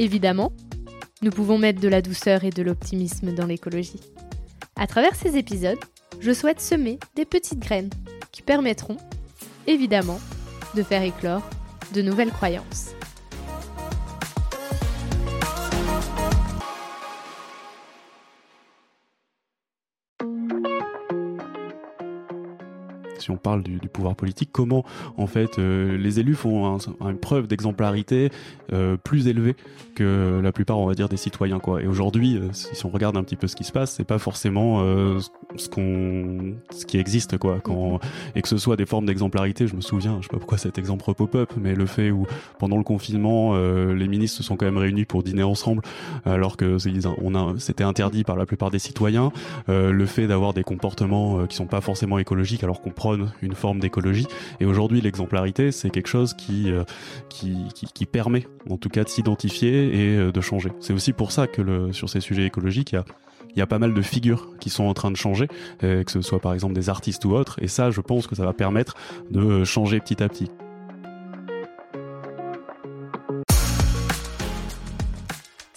Évidemment, nous pouvons mettre de la douceur et de l'optimisme dans l'écologie. À travers ces épisodes, je souhaite semer des petites graines qui permettront, évidemment, de faire éclore de nouvelles croyances. Si on parle du, pouvoir politique, comment en fait euh, les élus font une preuve d'exemplarité euh, plus élevée que la plupart, on va dire, des citoyens. Quoi. Et aujourd'hui, euh, si, on regarde un petit peu ce qui se passe, c'est pas forcément ce, qu'on, ce qui existe. Quoi. Quand, et que ce soit des formes d'exemplarité, je me souviens, je sais pas pourquoi cet exemple pop-up, mais le fait où pendant le confinement, les ministres se sont quand même réunis pour dîner ensemble, alors que on a, c'était interdit par la plupart des citoyens. le fait d'avoir des comportements qui sont pas forcément écologiques, alors qu'on une forme d'écologie. Et aujourd'hui, l'exemplarité, c'est quelque chose qui, euh, qui, qui, permet, en tout cas, de s'identifier et euh, de changer. C'est aussi pour ça que sur ces sujets écologiques, il y a il y a pas mal de figures qui sont en train de changer, euh, que ce soit par exemple des artistes ou autres, et ça, je pense que ça va permettre de changer petit à petit.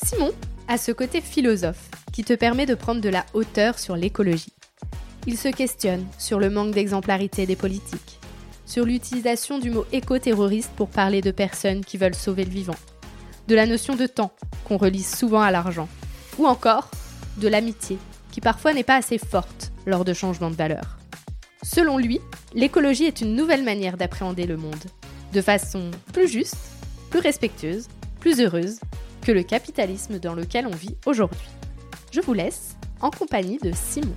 Simon a ce côté philosophe qui te permet de prendre de la hauteur sur l'écologie. Il se questionne sur le manque d'exemplarité des politiques, sur l'utilisation du mot éco-terroriste pour parler de personnes qui veulent sauver le vivant, de la notion de temps qu'on relie souvent à l'argent, ou encore de l'amitié qui parfois n'est pas assez forte lors de changements de valeur. Selon lui, l'écologie est une nouvelle manière d'appréhender le monde, de façon plus juste, plus respectueuse, plus heureuse que le capitalisme dans lequel on vit aujourd'hui. Je vous laisse en compagnie de Simon.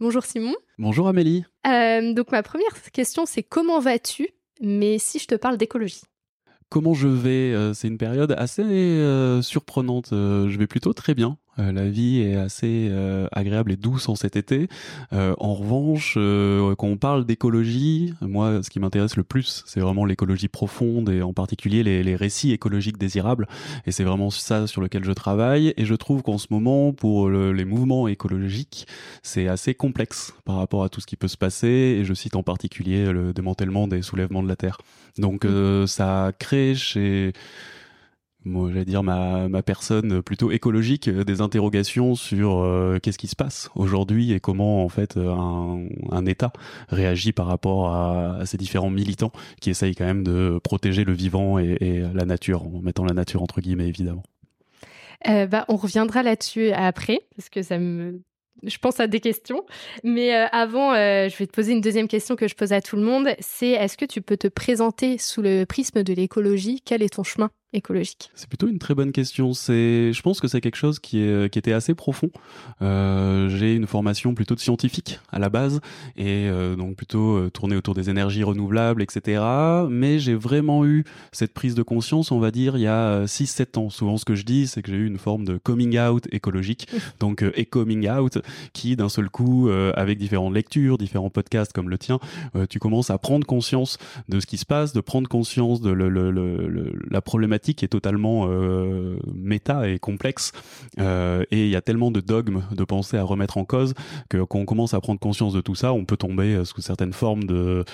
Bonjour Simon. Bonjour Amélie. Euh, donc ma première question c'est comment vas-tu? Mais si je te parle d'écologie. Comment je vais euh, C'est une période assez euh, surprenante. je vais plutôt très bien. Euh, la vie est assez euh, agréable et douce en cet été. Euh, en revanche, quand on parle d'écologie, moi, ce qui m'intéresse le plus, c'est vraiment l'écologie profonde et en particulier les, récits écologiques désirables. Et c'est vraiment ça sur lequel je travaille. Et je trouve qu'en ce moment, pour les mouvements écologiques, c'est assez complexe par rapport à tout ce qui peut se passer. Et je cite en particulier le démantèlement des soulèvements de la Terre. Donc, mmh. ça crée chez moi, j'allais dire ma, ma personne plutôt écologique, euh, des interrogations sur euh, qu'est-ce qui se passe aujourd'hui et comment en fait un, un État réagit par rapport à, ces différents militants qui essayent quand même de protéger le vivant et, la nature, en mettant la nature entre guillemets évidemment. Euh, bah, on reviendra là-dessus après, parce que ça me je pense à des questions. Mais avant, je vais te poser une deuxième question que je pose à tout le monde. C'est est-ce que tu peux te présenter sous le prisme de l'écologie? Quel est ton chemin? Écologique C'est plutôt une très bonne question. C'est, je pense que c'est quelque chose qui, est, qui était assez profond. Euh, j'ai une formation plutôt de scientifique à la base et euh, donc plutôt euh, tournée autour des énergies renouvelables, etc. Mais j'ai vraiment eu cette prise de conscience, on va dire, il y a 6-7 ans. Souvent, ce que je dis, c'est que j'ai eu une forme de coming out écologique, donc et coming out, qui d'un seul coup, avec différentes lectures, différents podcasts comme le tien, tu commences à prendre conscience de ce qui se passe, de prendre conscience de le, le, le, la problématique qui est totalement euh, méta et complexe. Euh, et il y a tellement de dogmes de pensée à remettre en cause que quand on commence à prendre conscience de tout ça, on peut tomber euh, sous certaines formes de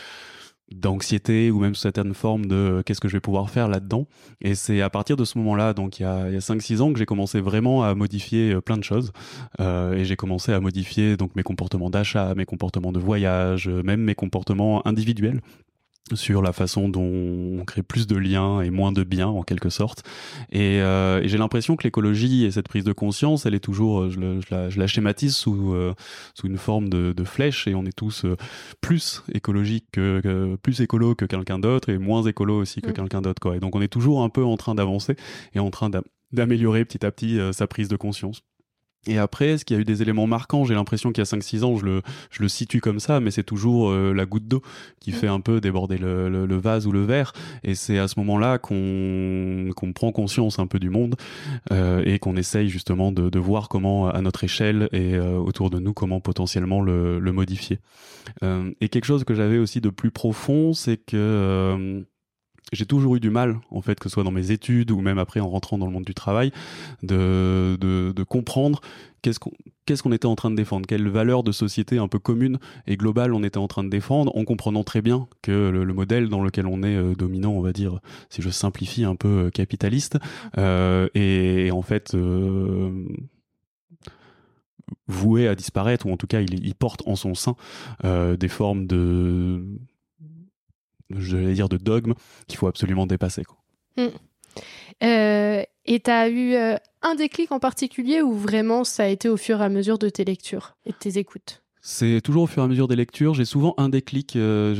d'anxiété ou même sous certaines formes de qu'est-ce que je vais pouvoir faire là-dedans. Et c'est à partir de ce moment-là, donc il y a, a 5-6 ans, que j'ai commencé vraiment à modifier plein de choses. Et j'ai commencé à modifier donc mes comportements d'achat, mes comportements de voyage, même mes comportements individuels sur la façon dont on crée plus de liens et moins de biens en quelque sorte. Et, euh, et j'ai l'impression que l'écologie et cette prise de conscience, elle est toujours, euh, je, le, je, la, je la, schématise sous, euh, sous une forme de, de, flèche et on est tous euh, plus écologique que, que, plus écolo que quelqu'un d'autre et moins écolo aussi que mm. quelqu'un d'autre quoi. Et donc on est toujours un peu en train d'avancer et en train d'améliorer petit à petit sa prise de conscience. Et après, est-ce qu'il y a eu des éléments marquants? J'ai l'impression qu'il y a 5-6 ans, je le, je le situe comme ça, mais c'est toujours euh, la goutte d'eau qui fait un peu déborder le, le, vase ou le verre. Et c'est à ce moment-là qu'on qu'on prend conscience un peu du monde euh, et qu'on essaye justement de, de, voir comment, à notre échelle et euh, autour de nous, comment potentiellement le, le modifier. Euh, et quelque chose que j'avais aussi de plus profond, c'est que j'ai toujours eu du mal, en fait, que ce soit dans mes études ou même après en rentrant dans le monde du travail, de, de, comprendre qu'est-ce qu'on était en train de défendre, quelle valeur de société un peu commune et globale on était en train de défendre, en comprenant très bien que le, modèle dans lequel on est euh, dominant, on va dire, si je simplifie un peu euh, capitaliste, euh, et, en fait euh, voué à disparaître, ou en tout cas il, porte en son sein des formes de je vais dire, de dogme qu'il faut absolument dépasser. Quoi. Mm. Euh, et tu as eu euh, un déclic en particulier ou vraiment ça a été au fur et à mesure de tes lectures et de tes écoutes? C'est toujours au fur et à mesure des lectures. J'ai souvent un déclic. Euh,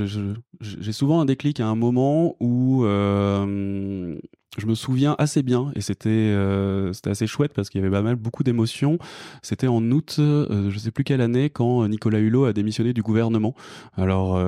j'ai souvent un déclic à un moment où euh, je me souviens assez bien et c'était euh, c'était assez chouette parce qu'il y avait pas mal beaucoup d'émotions. C'était en août, je sais plus quelle année, quand Nicolas Hulot a démissionné du gouvernement. Alors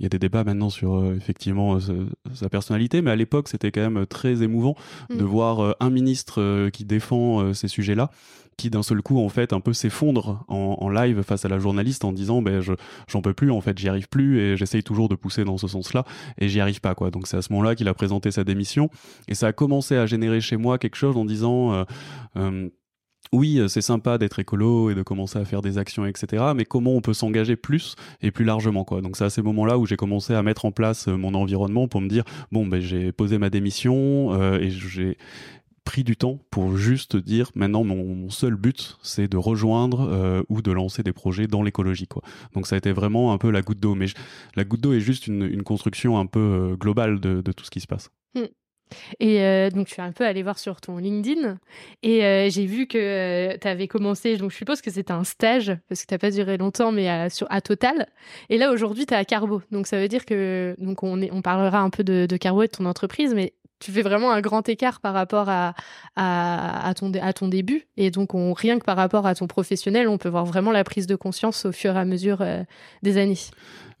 il y a des débats maintenant sur euh, effectivement euh, sa personnalité, mais à l'époque c'était quand même très émouvant mm. de voir euh, un ministre qui défend ces sujets-là, qui d'un seul coup en fait un peu s'effondre en, live face à la journaliste en disant ben je j'en peux plus en fait j'y arrive plus et j'essaye toujours de pousser dans ce sens-là et j'y arrive pas quoi donc c'est à ce moment-là qu'il a présenté sa démission et ça a commencé à générer chez moi quelque chose en disant oui, euh, c'est sympa d'être écolo et de commencer à faire des actions, etc. Mais comment on peut s'engager plus et plus largement, quoi. Donc c'est à ces moments-là où j'ai commencé à mettre en place euh, mon environnement pour me dire bon, ben j'ai posé ma démission euh, et j'ai pris du temps pour juste dire maintenant mon, seul but c'est de rejoindre ou de lancer des projets dans l'écologie quoi donc ça a été vraiment un peu la goutte d'eau mais la goutte d'eau est juste une, construction un peu globale de, tout ce qui se passe mmh. Et euh, donc, je suis un peu allée voir sur ton LinkedIn et euh, j'ai vu que euh, tu avais commencé, donc je suppose que c'était un stage, parce que tu n'as pas duré longtemps, mais à, Total. Et là, aujourd'hui, tu es à Carbo. Donc, ça veut dire que, donc on, est, on parlera un peu de, Carbo et de ton entreprise, mais tu fais vraiment un grand écart par rapport à, à, ton, à ton début. Et donc, on, rien que par rapport à ton professionnel, on peut voir vraiment la prise de conscience au fur et à mesure des années.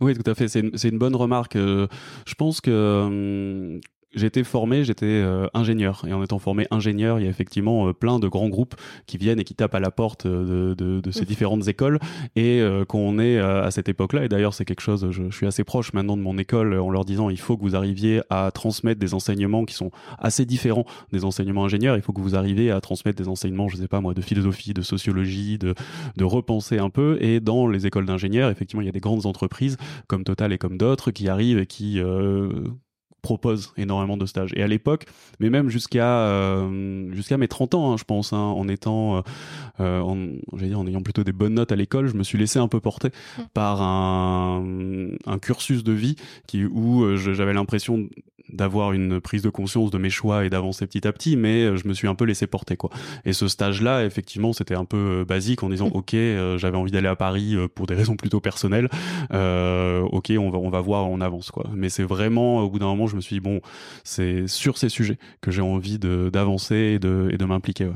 Oui, tout à fait. C'est une, une, bonne remarque. je pense que hum, j'étais formé, j'étais euh, ingénieur. Et en étant formé ingénieur, il y a effectivement euh, plein de grands groupes qui viennent et qui tapent à la porte euh, de, de, ces différentes écoles. Et qu'on est à cette époque-là, et d'ailleurs c'est quelque chose, je, suis assez proche maintenant de mon école en leur disant il faut que vous arriviez à transmettre des enseignements qui sont assez différents des enseignements ingénieurs. Il faut que vous arriviez à transmettre des enseignements, je sais pas moi, de philosophie, de sociologie, de, de repenser un peu. Et dans les écoles d'ingénieurs, effectivement, il y a des grandes entreprises comme Total et comme d'autres qui arrivent et qui propose énormément de stages. Et à l'époque, mais même jusqu'à euh, jusqu'à mes 30 ans, hein, je pense, hein, en étant, euh, euh, en, dire, en ayant plutôt des bonnes notes à l'école, je me suis laissé un peu porter mmh. par un, un cursus de vie qui où j'avais l'impression d'avoir une prise de conscience de mes choix et d'avancer petit à petit, mais euh, je me suis un peu laissé porter quoi. Et ce stage-là, effectivement, c'était un peu euh, basique en disant mm. ok, euh, j'avais envie d'aller à Paris pour des raisons plutôt personnelles. Euh, ok, on va on va voir, on avance quoi. Mais c'est vraiment au bout d'un moment, je me suis dit bon, c'est sur ces sujets que j'ai envie d'avancer et de et de m'impliquer. Ouais.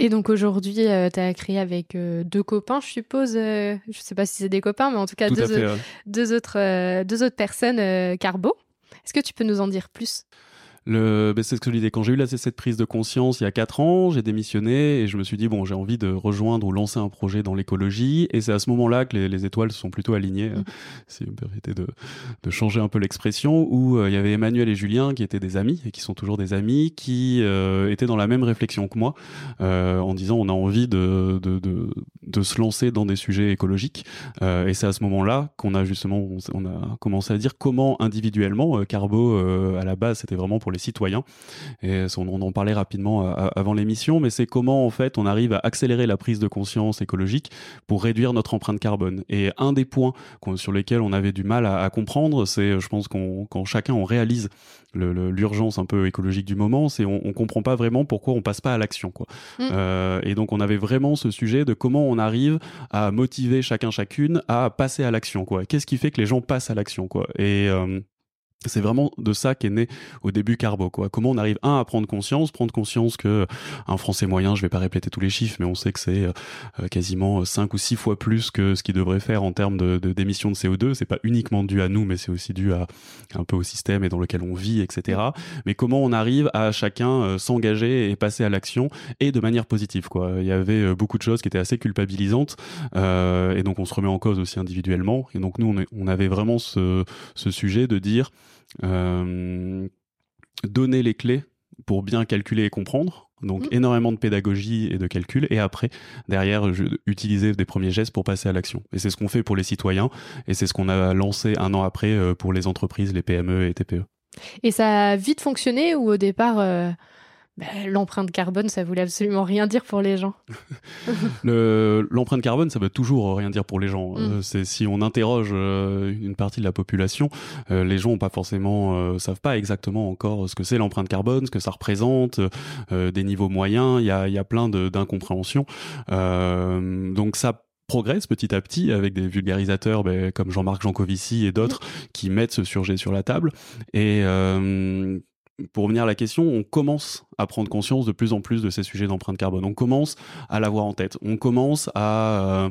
Et donc aujourd'hui, tu as créé avec deux copains, je suppose. je sais pas si c'est des copains, mais en tout cas deux, deux, autres, deux autres personnes, Carbo. Est-ce que tu peux nous en dire plus? Le, ben c'est ce que je disais. Quand j'ai eu cette prise de conscience il y a quatre ans, j'ai démissionné et je me suis dit bon, j'ai envie de rejoindre ou lancer un projet dans l'écologie. Et c'est à ce moment-là que les, les, étoiles se sont plutôt alignées, mmh. si vous me permettez de, de changer un peu l'expression, où euh, il y avait Emmanuel et Julien qui étaient des amis et qui sont toujours des amis, qui euh, étaient dans la même réflexion que moi, euh, en disant on a envie de, de, de, de, se lancer dans des sujets écologiques. Et c'est à ce moment-là qu'on a justement on, on, a commencé à dire comment individuellement, Carbo à la base c'était vraiment pour les citoyens. Et on, en parlait rapidement euh, avant l'émission, mais c'est comment en fait on arrive à accélérer la prise de conscience écologique pour réduire notre empreinte carbone. Et un des points sur lesquels on avait du mal à, comprendre, c'est je pense qu'on quand chacun on réalise l'urgence un peu écologique du moment, c'est on, on comprend pas vraiment pourquoi on passe pas à l'action quoi. Mm. Euh, et donc on avait vraiment ce sujet de comment on arrive à motiver chacun chacune à passer à l'action quoi. Qu'est-ce qui fait que les gens passent à l'action quoi. Et euh, c'est vraiment de ça qu'est né au début Carbo quoi. Comment on arrive un à prendre conscience, prendre conscience que un français moyen, je vais pas répéter tous les chiffres mais on sait que c'est euh, quasiment 5 ou 6 fois plus que ce qu'il devrait faire en termes de d'émissions de, CO2, c'est pas uniquement dû à nous mais c'est aussi dû à un peu au système et dans lequel on vit etc. Mais comment on arrive à chacun euh, s'engager et passer à l'action et de manière positive quoi. Il y avait euh, beaucoup de choses qui étaient assez culpabilisantes et donc on se remet en cause aussi individuellement et donc nous on, avait vraiment ce, sujet de dire euh, donner les clés pour bien calculer et comprendre. Donc mmh. énormément de pédagogie et de calcul. Et après, derrière, je, utiliser des premiers gestes pour passer à l'action. Et c'est ce qu'on fait pour les citoyens. Et c'est ce qu'on a lancé un an après euh, pour les entreprises, les PME et TPE. Et ça a vite fonctionné ou au départ... Euh, bah, l'empreinte carbone, ça voulait absolument rien dire pour les gens. L'empreinte carbone, ça veut toujours rien dire pour les gens. Mm. Euh, c'est si on interroge euh, une partie de la population, euh, les gens ont pas forcément, savent pas exactement encore ce que c'est l'empreinte carbone, ce que ça représente, des niveaux moyens. Il y a, y a plein d'incompréhensions. donc ça progresse petit à petit avec des vulgarisateurs ben, comme Jean-Marc Jancovici et d'autres mm. qui mettent ce sujet sur la table. Et pour revenir à la question, on commence à prendre conscience de plus en plus de ces sujets d'empreinte carbone. On commence à l'avoir en tête. On commence à euh,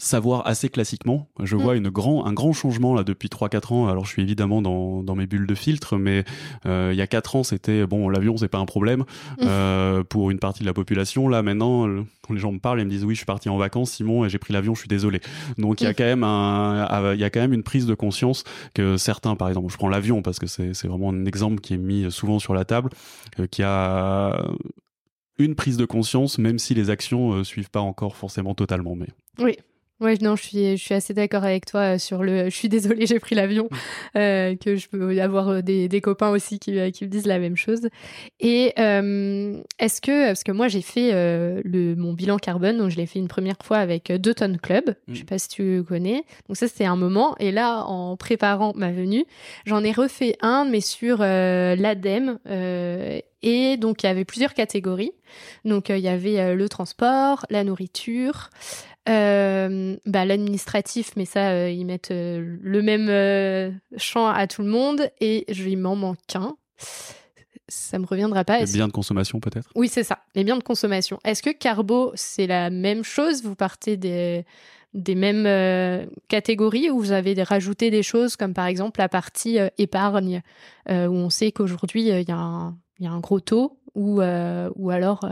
savoir assez classiquement. Je mm. vois une grand, un grand changement là depuis 3-4 ans. Alors je suis évidemment dans, dans mes bulles de filtre, mais euh, il y a 4 ans c'était bon l'avion c'est pas un problème mm. euh, pour une partie de la population. Là maintenant quand les gens me parlent ils me disent oui je suis parti en vacances Simon et j'ai pris l'avion je suis désolé. Donc il y a mm. quand même un il y a quand même une prise de conscience que certains par exemple je prends l'avion parce que c'est vraiment un exemple qui est mis souvent sur la table euh, qui a une prise de conscience, même si les actions euh, suivent pas encore forcément totalement. Mais oui, Ouais, non, je suis, je suis assez d'accord avec toi euh, sur le. Je suis désolée, j'ai pris l'avion, euh, que je peux avoir euh, des, des copains aussi qui, qui me disent la même chose. Et euh, est-ce que, parce que moi j'ai fait le mon bilan carbone, donc je l'ai fait une première fois avec deux tonnes club. Je sais mm. pas si tu connais. Donc ça c'était un moment. Et là, en préparant ma venue, j'en ai refait un, mais sur l'ADEME. Et donc il y avait plusieurs catégories. Donc il y avait le transport, la nourriture. Euh, bah, l'administratif, mais ça, euh, ils mettent euh, le même champ à tout le monde et je, il m'en manque qu'un. Ça me reviendra pas. Les biens de consommation, peut-être? Oui, c'est ça, les biens de consommation. Est-ce que Carbo, c'est la même chose? Vous partez des, des mêmes catégories ou vous avez rajouté des choses comme par exemple la partie épargne, où on sait qu'aujourd'hui, il y, y, a un gros taux, ou, ou alors.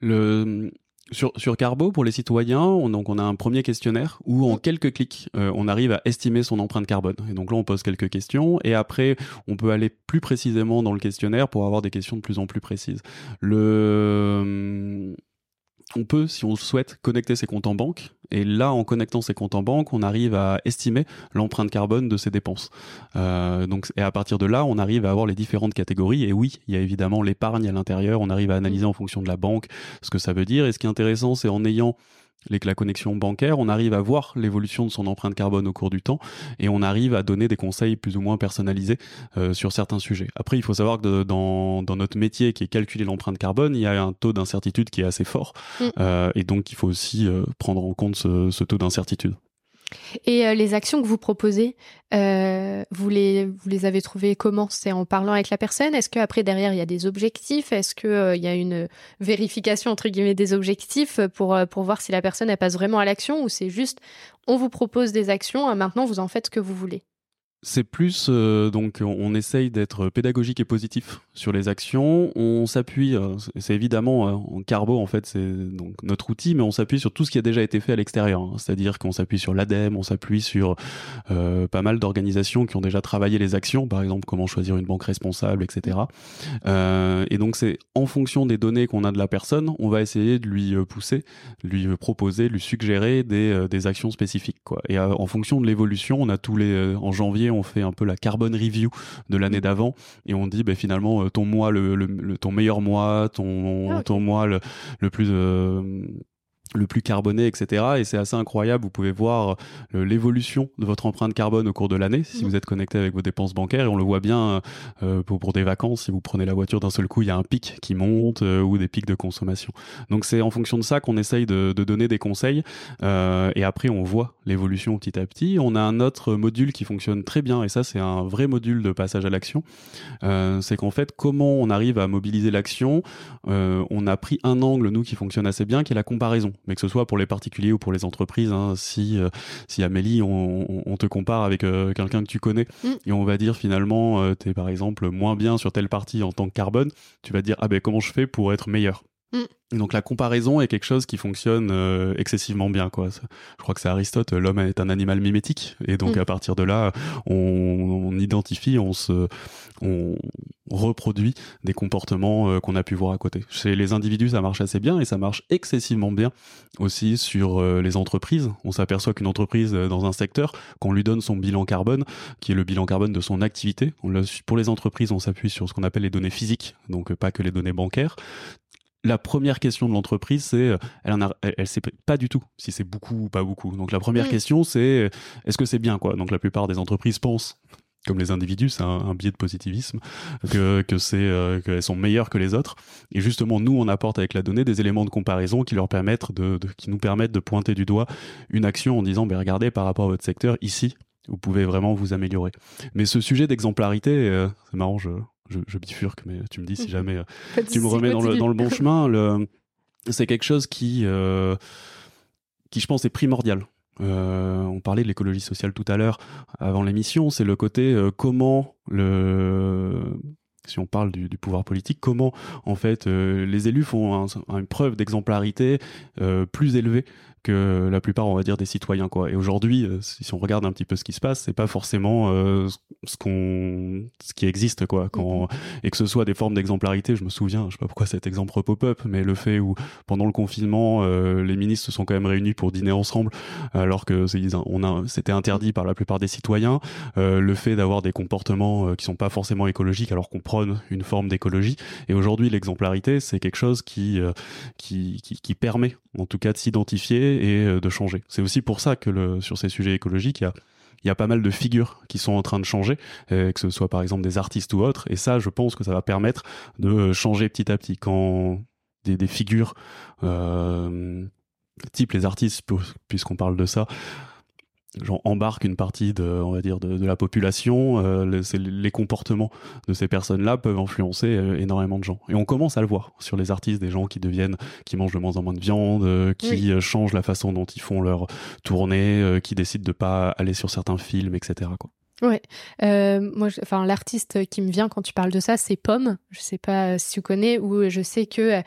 Le sur, sur Carbo, pour les citoyens, on, donc on a un premier questionnaire où en quelques clics, euh, on arrive à estimer son empreinte carbone. Et donc là, on pose quelques questions et après, on peut aller plus précisément dans le questionnaire pour avoir des questions de plus en plus précises. Le on peut, si on le souhaite, connecter ses comptes en banque. Et là, en connectant ses comptes en banque, on arrive à estimer l'empreinte carbone de ses dépenses. Euh, donc, et à partir de là, on arrive à avoir les différentes catégories. Et oui, il y a évidemment l'épargne à l'intérieur. On arrive à analyser en fonction de la banque ce que ça veut dire. Et ce qui est intéressant, c'est en ayant la connexion bancaire, on arrive à voir l'évolution de son empreinte carbone au cours du temps et on arrive à donner des conseils plus ou moins personnalisés euh, sur certains sujets. Après, il faut savoir que dans, notre métier qui est calculer l'empreinte carbone, il y a un taux d'incertitude qui est assez fort mm. euh, et donc il faut aussi euh, prendre en compte ce taux d'incertitude. Et euh, les actions que vous proposez, euh, vous, les, avez trouvées comment? C'est en parlant avec la personne? Est-ce qu'après, derrière, il y a des objectifs? Est-ce qu'il euh, y a une vérification, entre guillemets, des objectifs pour, voir si la personne, passe vraiment à l'action Ou c'est juste, on vous propose des actions, maintenant, vous en faites ce que vous voulez? C'est plus euh, donc on essaye d'être pédagogique et positif sur les actions. On s'appuie, euh, c'est évidemment euh, en carbo en fait c'est notre outil, mais on s'appuie sur tout ce qui a déjà été fait à l'extérieur. Hein. C'est-à-dire qu'on s'appuie sur l'ADEME, on s'appuie sur pas mal d'organisations qui ont déjà travaillé les actions, par exemple comment choisir une banque responsable, etc. et donc c'est en fonction des données qu'on a de la personne, on va essayer de lui pousser, lui proposer, lui suggérer des, actions spécifiques. Et en fonction de l'évolution, on a tous les en janvier on fait un peu la carbone review de l'année mm. d'avant et on dit ben finalement euh, ton mois le, ton meilleur mois ton ah, ton mois le, plus euh, le plus carboné, etc. Et c'est assez incroyable. Vous pouvez voir euh, l'évolution de votre empreinte carbone au cours de l'année si mmh. vous êtes connecté avec vos dépenses bancaires. Et on le voit bien euh, pour, pour, des vacances. Si vous prenez la voiture d'un seul coup, il y a un pic qui monte euh, ou des pics de consommation. Donc c'est en fonction de ça qu'on essaye de, de, donner des conseils. Euh, et après, on voit l'évolution petit à petit. On a un autre module qui fonctionne très bien. Et ça, c'est un vrai module de passage à l'action. c'est qu'en fait, comment on arrive à mobiliser l'action? On a pris un angle, nous, qui fonctionne assez bien, qui est la comparaison mais que ce soit pour les particuliers ou pour les entreprises. Hein, si, euh, si Amélie, on, te compare avec euh, quelqu'un que tu connais mm. et on va dire finalement, euh, tu es par exemple moins bien sur telle partie en tant que carbone, tu vas dire, ah ben comment je fais pour être meilleur? Mm. Donc la comparaison est quelque chose qui fonctionne euh, excessivement bien. Quoi. Je crois que c'est Aristote, l'homme est un animal mimétique. Et donc mm. à partir de là, on, identifie, on, se, on reproduit des comportements euh, qu'on a pu voir à côté. Chez les individus, ça marche assez bien et ça marche excessivement bien aussi sur euh, les entreprises. On s'aperçoit qu'une entreprise dans un secteur, qu'on lui donne son bilan carbone, qui est le bilan carbone de son activité, on pour les entreprises, on s'appuie sur ce qu'on appelle les données physiques, donc pas que les données bancaires la première question de l'entreprise, c'est, euh, elle, ne elle, sait pas du tout si c'est beaucoup ou pas beaucoup. Donc la première mm. question, c'est, est-ce que c'est bien quoi? Donc la plupart des entreprises pensent, comme les individus, c'est un, biais de positivisme, que, que c'est euh, qu'elles sont meilleures que les autres. Et justement, nous, on apporte avec la donnée des éléments de comparaison qui leur permettent de, qui nous permettent de pointer du doigt une action en disant, ben regardez par rapport à votre secteur ici, vous pouvez vraiment vous améliorer. Mais ce sujet d'exemplarité, euh, c'est marrant, je, je, bifurque, mais tu me dis si mhm. jamais euh, tu me remets dans le, dans le, bon chemin. Le, c'est quelque chose qui, euh, qui, je pense, est primordial. Euh, on parlait de l'écologie sociale tout à l'heure avant l'émission. C'est le côté comment le si on parle du, pouvoir politique, comment en fait les élus font une preuve d'exemplarité plus élevée que la plupart, on va dire, des citoyens. Quoi. Et aujourd'hui, euh, si on regarde un petit peu ce qui se passe, c'est pas forcément euh, ce qu'on, ce qui existe, quoi. Quand mm-hmm. et que ce soit des formes d'exemplarité, je me souviens, je sais pas pourquoi cet exemple pop-up, mais le fait où pendant le confinement, euh, les ministres se sont quand même réunis pour dîner ensemble, alors que on a, c'était interdit par la plupart des citoyens. le fait d'avoir des comportements qui sont pas forcément écologiques, alors qu'on prône une forme d'écologie. Et aujourd'hui, l'exemplarité, c'est quelque chose qui, qui, qui, qui permet, en tout cas, de s'identifier et euh, de changer. C'est aussi pour ça que sur ces sujets écologiques, il y a pas mal de figures qui sont en train de changer, euh, que ce soit par exemple des artistes ou autres. Et ça, je pense que ça va permettre de changer petit à petit. Quand des, figures euh, type les artistes, puisqu'on parle de ça, genre embarque une partie de on va dire de, la population euh, les comportements de ces personnes là peuvent influencer euh, énormément de gens. Et on commence à le voir sur les artistes des gens qui deviennent qui mangent de moins en moins de viande euh, qui changent la façon dont ils font leur tournée qui décident de pas aller sur certains films etc quoi. Ouais, moi, enfin l'artiste qui me vient quand tu parles de ça, c'est Pomme. Je sais pas si tu connais, ou je sais que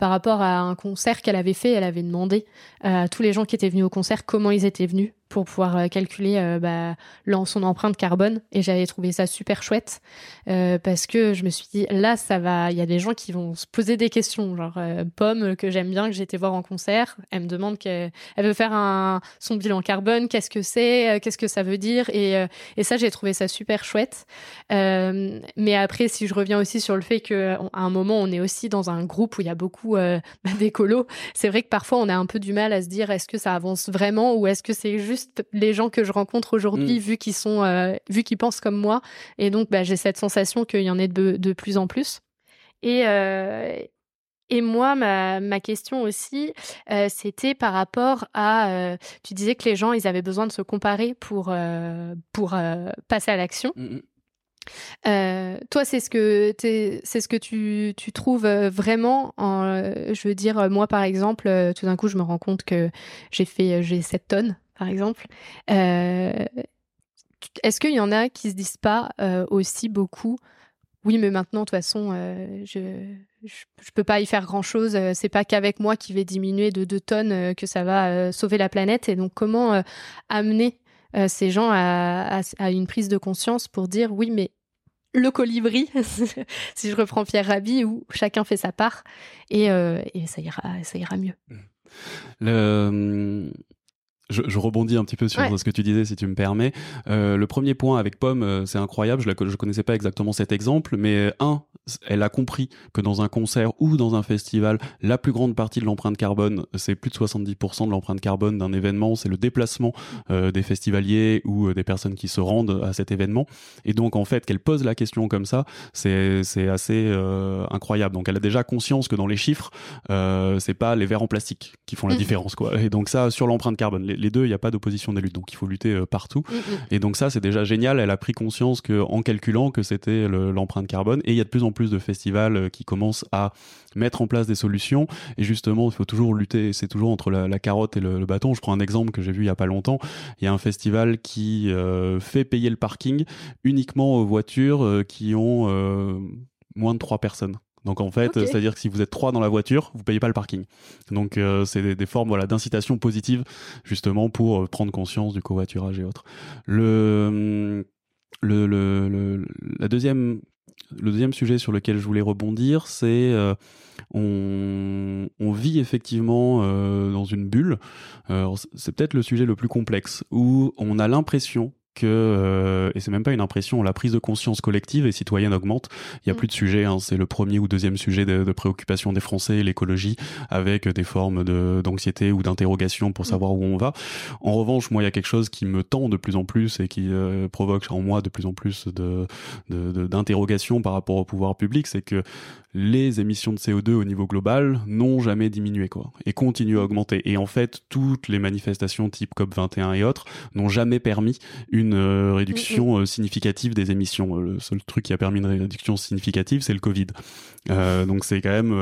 par rapport à un concert qu'elle avait fait, elle avait demandé à tous les gens qui étaient venus au concert comment ils étaient venus pour pouvoir euh, calculer euh, bah, son empreinte carbone. Et j'avais trouvé ça super chouette euh, parce que je me suis dit là ça va il y a des gens qui vont se poser des questions genre pomme que j'aime bien que été voir en concert elle me demande qu'elle veut faire un son bilan carbone qu'est-ce que c'est qu'est-ce que ça veut dire et, et ça j'ai trouvé ça super chouette. Mais après si je reviens aussi sur le fait que à un moment on est aussi dans un groupe où il y a beaucoup bah, d'écolos c'est vrai que parfois on a un peu du mal à se dire est-ce que ça avance vraiment ou est-ce que c'est juste les gens que je rencontre aujourd'hui, mm. vu qu'ils sont, euh, vu qu'ils pensent comme moi. Et donc, bah, j'ai cette sensation qu'il y en ait de, de plus en plus. Et, euh, et moi, ma, ma question aussi, euh, c'était par rapport à, tu disais que les gens, ils avaient besoin de se comparer pour, pour passer à l'action. Mm, mm. toi, c'est ce que c'est ce que tu, tu trouves vraiment. En, je veux dire, moi, par exemple, tout d'un coup, je me rends compte que j'ai fait j'ai 7 tonnes par exemple. Euh, est-ce qu'il y en a qui se disent pas euh, aussi beaucoup oui, mais maintenant, de toute façon, euh, je, je, peux pas y faire grand chose. C'est pas qu'avec moi qui vais diminuer de 2 tonnes que ça va sauver la planète. Et donc, comment amener ces gens à, une prise de conscience pour dire oui, mais le colibri, si je reprends Pierre Rabhi, où chacun fait sa part et, et ça ira, ça ira mieux. Le je, je, rebondis un petit peu sur ce que tu disais, si tu me permets. Euh, le premier point avec Pomme, euh, c'est incroyable. Je ne connaissais pas exactement cet exemple, mais un, elle a compris que dans un concert ou dans un festival, la plus grande partie de l'empreinte carbone, c'est plus de 70% de l'empreinte carbone d'un événement, c'est le déplacement euh, des festivaliers ou euh, des personnes qui se rendent à cet événement. Et donc, en fait, qu'elle pose la question comme ça, c'est assez euh, incroyable. Donc, elle a déjà conscience que dans les chiffres, euh, c'est pas les verres en plastique qui font la mmh. différence, quoi. Et donc, ça, sur l'empreinte carbone, les, deux, il n'y a pas d'opposition des luttes. Donc, il faut lutter euh, partout. Mmh, mmh. Et donc, ça, c'est déjà génial. Elle a pris conscience que, en calculant que c'était l'empreinte carbone, et il y a de plus en plus de festivals euh, qui commencent à mettre en place des solutions. Et justement, il faut toujours lutter. C'est toujours entre la, carotte et le, bâton. Je prends un exemple que j'ai vu il y a pas longtemps. Il y a un festival qui euh, fait payer le parking uniquement aux voitures euh, qui ont moins de trois personnes. Donc en fait, c'est-à-dire que si vous êtes trois dans la voiture, vous payez pas le parking. Donc c'est des, formes voilà d'incitation positive justement pour prendre conscience du covoiturage et autres. Le, le, le, la deuxième le deuxième sujet sur lequel je voulais rebondir, c'est euh, on, on, vit effectivement euh, dans une bulle. c'est peut-être le sujet le plus complexe où on a l'impression que, euh, et c'est même pas une impression, la prise de conscience collective et citoyenne augmente. Il y a mm. plus de sujets, hein, c'est le premier ou deuxième sujet de, de préoccupation des Français, l'écologie, avec des formes d'anxiété ou d'interrogation pour mm. savoir où on va. En revanche, moi, il y a quelque chose qui me tend de plus en plus et qui euh, provoque en moi de plus en plus de d'interrogations par rapport au pouvoir public, c'est que les émissions de CO2 au niveau global n'ont jamais diminué quoi et continuent à augmenter. Et en fait, toutes les manifestations type COP21 et autres n'ont jamais permis une euh, réduction euh, significative des émissions. Le seul truc qui a permis une réduction significative, c'est le Covid. Euh, donc c'est quand même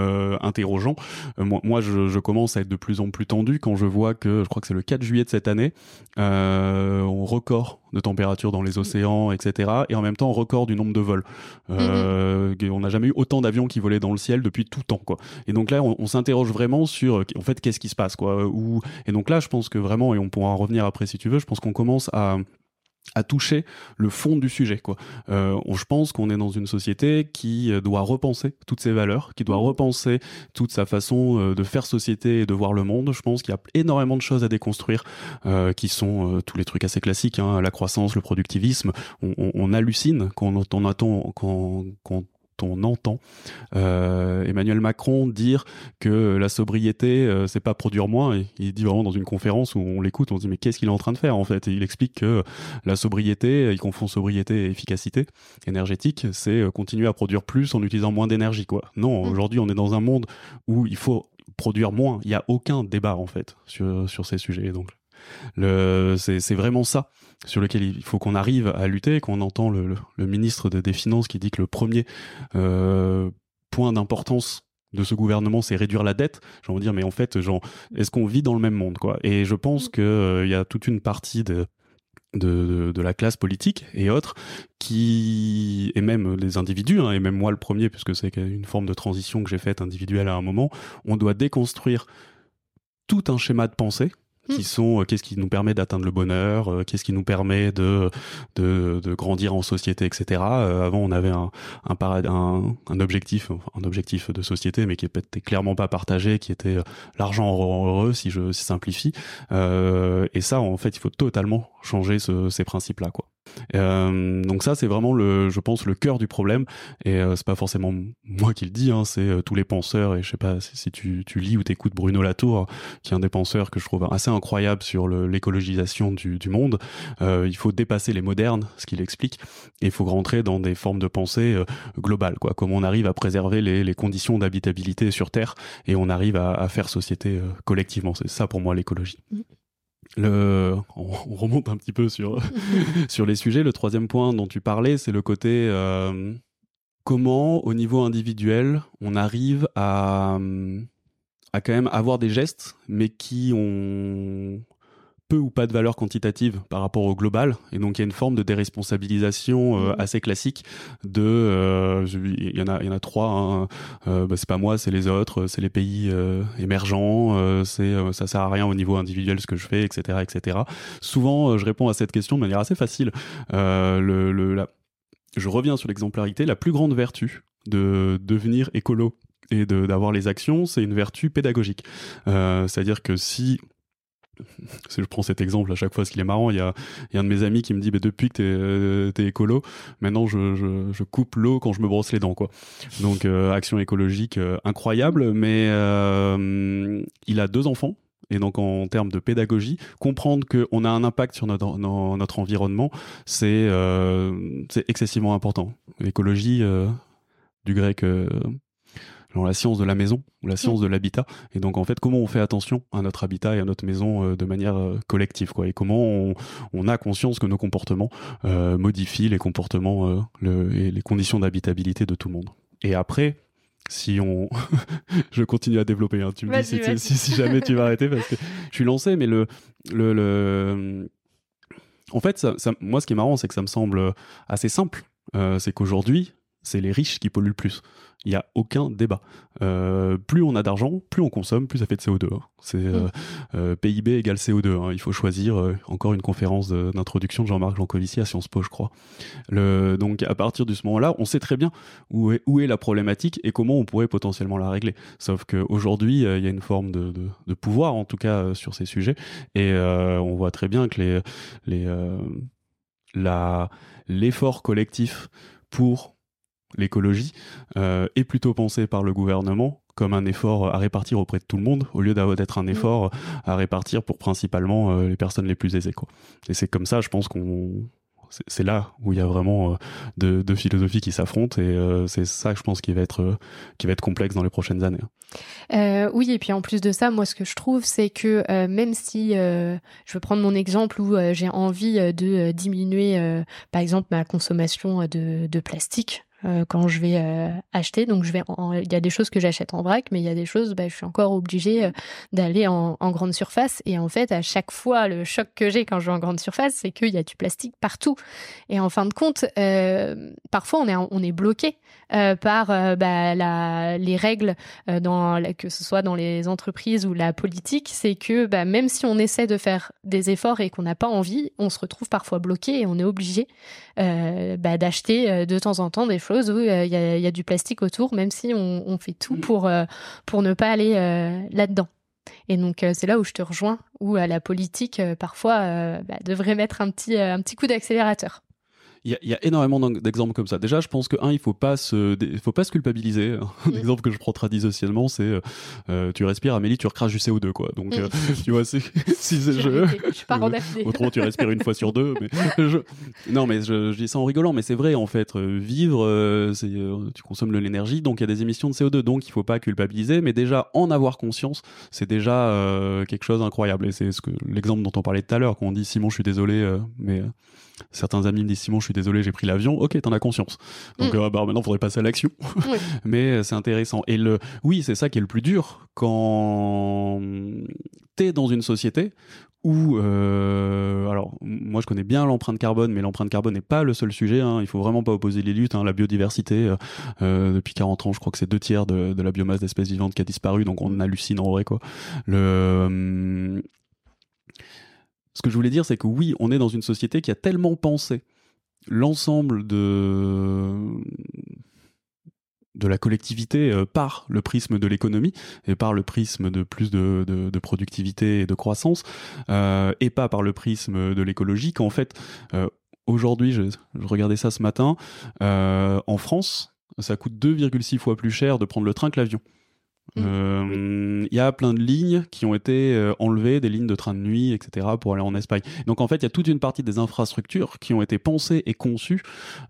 interrogeant. moi, moi je, je, commence à être de plus en plus tendu quand je vois que, je crois que c'est le 4 juillet de cette année, on record de température dans les océans, etc. Et en même temps, record du nombre de vols. Euh, On n'a jamais eu autant d'avions qui volaient dans le ciel depuis tout temps, quoi. Et donc là, on, s'interroge vraiment sur, en fait, qu'est-ce qui se passe, quoi. Où... Et donc là, je pense que vraiment, et on pourra en revenir après si tu veux, je pense qu'on commence à à toucher le fond du sujet. Quoi. Euh, je pense qu'on est dans une société qui euh, doit repenser toutes ses valeurs, qui doit mmh. repenser toute sa façon euh, de faire société et de voir le monde. Je pense qu'il y a énormément de choses à déconstruire, euh, qui sont euh, tous les trucs assez classiques, hein, la croissance, le productivisme. On, on, on hallucine quand on, on attend, quand, quand on entend euh, Emmanuel Macron dire que la sobriété, euh, c'est pas produire moins. Et il dit vraiment dans une conférence où on l'écoute, on se dit mais qu'est-ce qu'il est en train de faire en fait? Et il explique que la sobriété, il confond sobriété et efficacité énergétique, c'est euh, continuer à produire plus en utilisant moins d'énergie. quoi. Non, mmh. aujourd'hui on est dans un monde où il faut produire moins. Il n'y a aucun débat en fait sur, sur ces sujets. Donc c'est vraiment ça sur lequel il faut qu'on arrive à lutter, qu'on entend le, ministre des Finances qui dit que le premier euh, point d'importance de ce gouvernement, c'est réduire la dette. J'ai envie de dire, mais en fait, est-ce qu'on vit dans le même monde, quoi? Et je pense mm. qu'il euh, y a toute une partie de, de, de, la classe politique et autres qui et même les individus hein, et même moi le premier puisque c'est une forme de transition que j'ai faite individuelle à un moment on doit déconstruire tout un schéma de pensée qui hmm. sont euh, qu'est-ce qui nous permet d'atteindre le bonheur, euh, qu'est-ce qui nous permet de, de, de grandir en société, etc. Euh, avant, on avait un, un, un, un, objectif, un objectif de société, mais qui était clairement pas partagé, qui était l'argent heureux, si je simplifie. et ça, en fait, il faut totalement changer ce, ces principes-là, quoi. Euh, donc ça, c'est vraiment le, je pense, le cœur du problème. Et euh, c'est pas forcément moi qui le dis, hein, c'est euh, tous les penseurs. Et je sais pas si, tu, lis ou t'écoutes Bruno Latour, qui est un des penseurs que je trouve assez incroyable sur l'écologisation du, monde. Il faut dépasser les modernes, ce qu'il explique, et il faut rentrer dans des formes de pensée globales, quoi. Comment on arrive à préserver les, conditions d'habitabilité sur Terre et on arrive à, à faire société collectivement. C'est ça pour moi l'écologie. Le, on, remonte un petit peu sur, sur les sujets. Le troisième point dont tu parlais, c'est le côté euh, comment, au niveau individuel, on arrive à, à quand même avoir des gestes, mais qui ont peu ou pas de valeur quantitative par rapport au global et donc il y a une forme de déresponsabilisation euh, mmh. assez classique de euh, il y en a il y en a trois hein. euh, bah, c'est pas moi c'est les autres c'est les pays émergents c'est ça sert à rien au niveau individuel ce que je fais etc etc souvent je réponds à cette question de manière assez facile le, le la... je reviens sur l'exemplarité la plus grande vertu de devenir écolo et d'avoir les actions, c'est une vertu pédagogique. Euh, C'est-à-dire que si je prends cet exemple à chaque fois, ce qui est marrant, il y a, y a un de mes amis qui me dit, bah, depuis que t'es es écolo, maintenant je, je, coupe l'eau quand je me brosse les dents, quoi. Donc action écologique incroyable, mais il a deux enfants. Et donc en termes de pédagogie, comprendre qu'on a un impact sur notre, notre environnement, c'est excessivement important. L'écologie, du grec la science de la maison ou la science mm. de l'habitat. Et donc en fait, comment on fait attention à notre habitat et à notre maison euh, de manière euh, collective, quoi. Et comment on, a conscience que nos comportements euh, modifient les comportements et les conditions d'habitabilité de tout le monde. Et après, si on, je continue à développer. Hein, tu me dis si, jamais tu vas arrêter parce que je suis lancé, mais le le, en fait, ça, moi, ce qui est marrant, c'est que ça me semble assez simple. c'est qu'aujourd'hui, c'est les riches qui polluent le plus. Il n'y a aucun débat. Euh, plus on a d'argent, plus on consomme, plus ça fait de CO2. Hein. C'est euh, mm. euh, PIB égale CO2. Hein. Il faut choisir encore une conférence d'introduction de, Jean-Marc Jancovici à Sciences Po, je crois. Le, donc à partir de ce moment-là, on sait très bien où est, où est la problématique et comment on pourrait potentiellement la régler. Sauf qu'aujourd'hui, il y a une forme de, de, pouvoir, en tout cas, sur ces sujets. Et on voit très bien que les, les, l'effort collectif pour l'écologie, euh, est plutôt pensé par le gouvernement comme un effort à répartir auprès de tout le monde, au lieu d'être un mm. effort à répartir pour principalement euh, les personnes les plus aisées. Quoi. Et c'est comme ça, je pense qu'on c'est là où il y a vraiment euh, deux, philosophies qui s'affrontent et c'est ça je pense qui va être qui va être complexe dans les prochaines années. oui et puis en plus de ça moi ce que je trouve c'est que même si je veux prendre mon exemple où j'ai envie de diminuer par exemple ma consommation de, de plastique euh, quand je vais euh, acheter. Donc, je vais, il y a des choses que j'achète en vrac, mais il y a des choses, bah, je suis encore obligée euh, d'aller en, grande surface. Et en fait, à chaque fois, le choc que j'ai quand je vais en grande surface, c'est qu'il y a du plastique partout. Et en fin de compte, parfois, on est, on est bloqué par bah, les règles, que ce soit dans les entreprises ou la politique. C'est que bah, même si on essaie de faire des efforts et qu'on n'a pas envie, on se retrouve parfois bloqué et on est obligé bah, d'acheter de temps en temps des choses où euh, il y, a, du plastique autour, même si on, fait tout mm. pour, euh, pour ne pas aller euh, là-dedans. Et donc c'est là où je te rejoins, où la politique parfois bah, devrait mettre un petit, un petit coup d'accélérateur il y, a énormément d'exemples comme ça. Déjà, je pense que un, il faut pas se, faut pas se culpabiliser. Un mm. exemple que je prends traditionnellement, c'est euh, euh, tu respires, Amélie, tu recraches du CO2, quoi. Donc, euh, tu vois, si c'est je, je suis pas autrement tu respires une fois sur deux. Mais je, non, mais je, dis ça en rigolant, mais c'est vrai en fait. vivre, c'est, tu consommes de l'énergie, donc il y a des émissions de CO2, donc il faut pas culpabiliser, mais déjà en avoir conscience, c'est déjà quelque chose d'incroyable. Et c'est ce que l'exemple dont on parlait tout à l'heure, quand on dit Simon, je suis désolé, mais certains amis me disent Simon, je suis désolé, j'ai pris l'avion. Ok, t'en as conscience. Donc mm. euh, bah, maintenant, il faudrait passer à l'action. Mais euh, c'est intéressant. Et le, oui, c'est ça qui est le plus dur quand t'es dans une société où, euh, alors, moi je connais bien l'empreinte carbone, mais l'empreinte carbone n'est pas le seul sujet. Hein. Il faut vraiment pas opposer les luttes. Hein. La biodiversité, depuis 40 ans, je crois que c'est deux tiers de, de la biomasse d'espèces vivantes qui a disparu, donc on hallucine en vrai quoi. Le ce que je voulais dire, c'est que oui, on est dans une société qui a tellement pensé l'ensemble de de la collectivité euh, par le prisme de l'économie et par le prisme de plus de, de, productivité et de croissance euh, et pas par le prisme de l'écologie qu'en fait euh, aujourd'hui je, je, regardais ça ce matin en France ça coûte 2,6 fois plus cher de prendre le train que l'avion il mm. euh, y a plein de lignes qui ont été euh, enlevées, des lignes de train de nuit, etc., pour aller en Espagne. Donc en fait, il y a toute une partie des infrastructures qui ont été pensées et conçues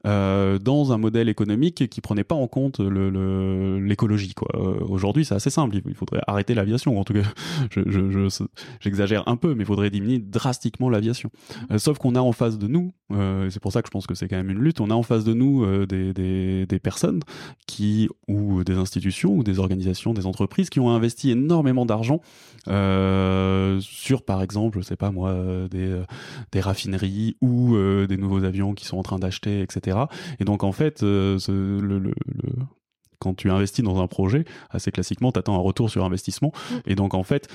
euh, dans un modèle économique qui prenait pas en compte l'écologie. Le, Aujourd'hui, c'est assez simple. Il faudrait arrêter l'aviation. En tout cas, j'exagère je, je, un peu, mais il faudrait diminuer drastiquement l'aviation. Mm. sauf qu'on a en face de nous, c'est pour ça que je pense que c'est quand même une lutte. On a en face de nous des, des, des personnes qui ou des institutions ou des organisations, des entreprises qui ont investi énormément d'argent euh, sur, par exemple, je sais pas moi, des, euh, des raffineries ou euh, des nouveaux avions qui sont en train d'acheter, etc. Et donc en fait, ce, le, le, quand tu investis dans un projet, assez classiquement, tu attends un retour sur investissement. Mm. Et donc, en fait,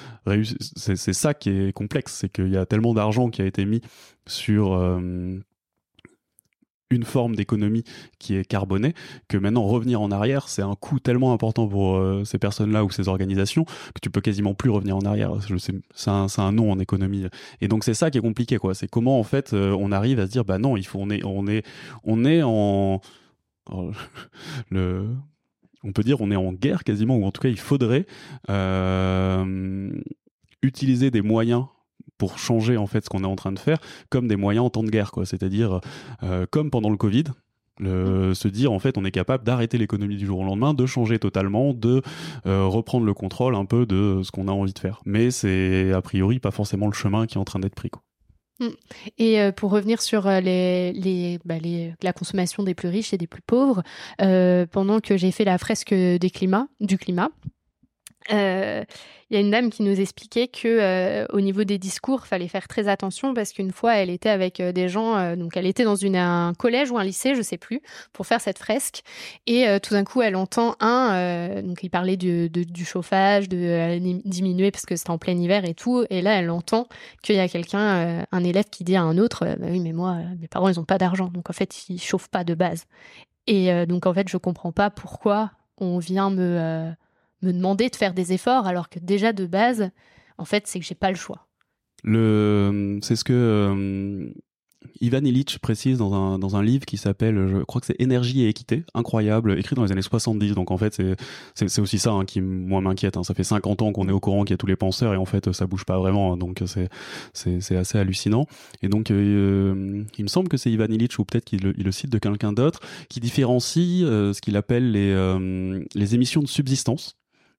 c'est ça qui est complexe, c'est qu'il y a tellement d'argent qui a été mis sur, une forme d'économie qui est carbonée, que maintenant revenir en arrière, c'est un coût tellement important pour euh, ces personnes-là ou ces organisations que tu peux quasiment plus revenir en arrière. C'est un, un nom en économie. Et donc c'est ça qui est compliqué, quoi. C'est comment en fait euh, on arrive à se dire bah non, il faut on est on est on est en le on peut dire on est en guerre quasiment ou en tout cas il faudrait euh, utiliser des moyens pour changer en fait ce qu'on est en train de faire comme des moyens en temps de guerre quoi c'est-à-dire euh, comme pendant le Covid le, se dire en fait on est capable d'arrêter l'économie du jour au lendemain, de changer totalement, de euh, reprendre le contrôle un peu de ce qu'on a envie de faire. Mais c'est a priori pas forcément le chemin qui est en train d'être pris. Quoi. Mm. Et euh, pour revenir sur les, les, bah, les, la consommation des plus riches et des plus pauvres, euh, pendant que j'ai fait la fresque des climats, du climat, euh, il y a une dame qui nous expliquait que euh, au niveau des discours, fallait faire très attention parce qu'une fois, elle était avec euh, des gens, donc elle était dans une, un collège ou un lycée, je sais plus, pour faire cette fresque, et tout d'un coup, elle entend un, donc il parlait du, du chauffage, de diminuer parce que c'était en plein hiver et tout, et là, elle entend qu'il y a quelqu'un, un élève qui dit à un autre, bah oui, mais moi, mes parents, ils ont pas d'argent, donc en fait, ils chauffent pas de base. Et donc en fait, je comprends pas pourquoi on vient me me demander de faire des efforts alors que déjà de base, en fait, c'est que j'ai pas le choix. Le, c'est ce que euh, Ivan Illich précise dans un, dans un livre qui s'appelle, je crois que c'est Énergie et équité, incroyable, écrit dans les années 70. Donc en fait, c'est, aussi ça hein, qui moi m'inquiète. Hein. Ça fait 50 ans qu'on est au courant qu'il y a tous les penseurs et en fait, ça bouge pas vraiment. Hein. Donc c'est, assez hallucinant. Et donc, euh, il me semble que c'est Ivan Illich ou peut-être qu'il le, il le cite de quelqu'un d'autre qui différencie euh, ce qu'il appelle les, les émissions de subsistance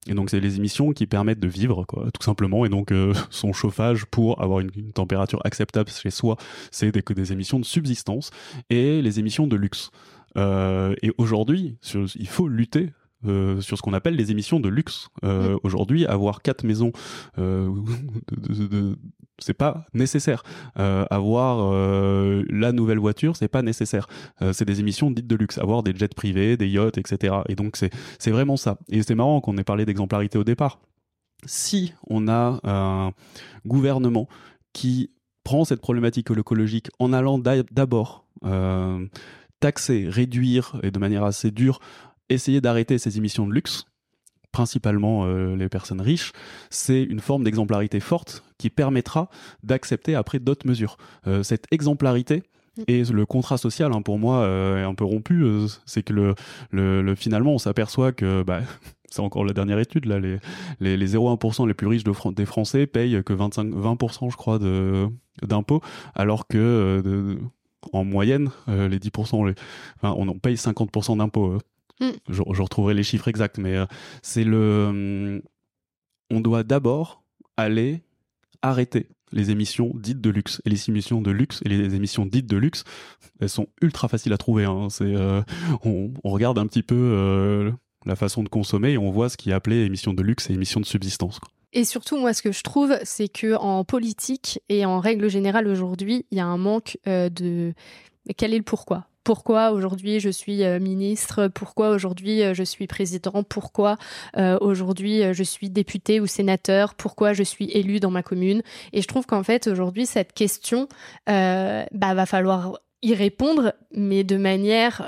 et donc, c'est les émissions qui permettent de vivre, quoi, tout simplement. Et donc, euh, son chauffage pour avoir une, température acceptable chez soi, c'est des, des émissions de subsistance et les émissions de luxe. Euh, et aujourd'hui, il faut lutter euh, sur ce qu'on appelle les émissions de luxe. Euh, aujourd'hui, avoir quatre maisons, euh, c'est pas nécessaire. Euh, avoir la nouvelle voiture, c'est pas nécessaire. c'est des émissions dites de luxe. Avoir des jets privés, des yachts, etc. Et donc c'est c'est vraiment ça. Et c'est marrant qu'on ait parlé d'exemplarité au départ. Si on a un gouvernement qui prend cette problématique écologique en allant d'abord taxer, réduire et de manière assez dure essayer d'arrêter ces émissions de luxe, principalement euh, les personnes riches, c'est une forme d'exemplarité forte qui permettra d'accepter après d'autres mesures. Euh, cette exemplarité et le contrat social, hein, pour moi, euh, est un peu rompu. c'est que le, le, finalement, on s'aperçoit que bah, c'est encore la dernière étude là, les, les, les 0,1% les plus riches de, des Français payent que 25, 20% je crois d'impôts, alors que en moyenne, les 10%, les, enfin, on en paye 50% d'impôts. Mm. Je, retrouverai les chiffres exacts, mais euh, c'est le. Hum, on doit d'abord aller arrêter les émissions dites de luxe. Et les émissions de luxe et les émissions dites de luxe, elles sont ultra faciles à trouver. Hein. C'est, euh, on, regarde un petit peu euh, la façon de consommer et on voit ce qui est appelé émissions de luxe et émissions de subsistance. Et surtout, moi, ce que je trouve, c'est que en politique et en règle générale aujourd'hui, il y a un manque de. Quel est le pourquoi? Pourquoi aujourd'hui je suis euh, ministre, pourquoi aujourd'hui euh, je suis président, pourquoi euh, aujourd'hui je suis député ou sénateur, pourquoi je suis élu dans ma commune. Et je trouve qu'en fait aujourd'hui cette question, bah, va falloir y répondre, mais de manière,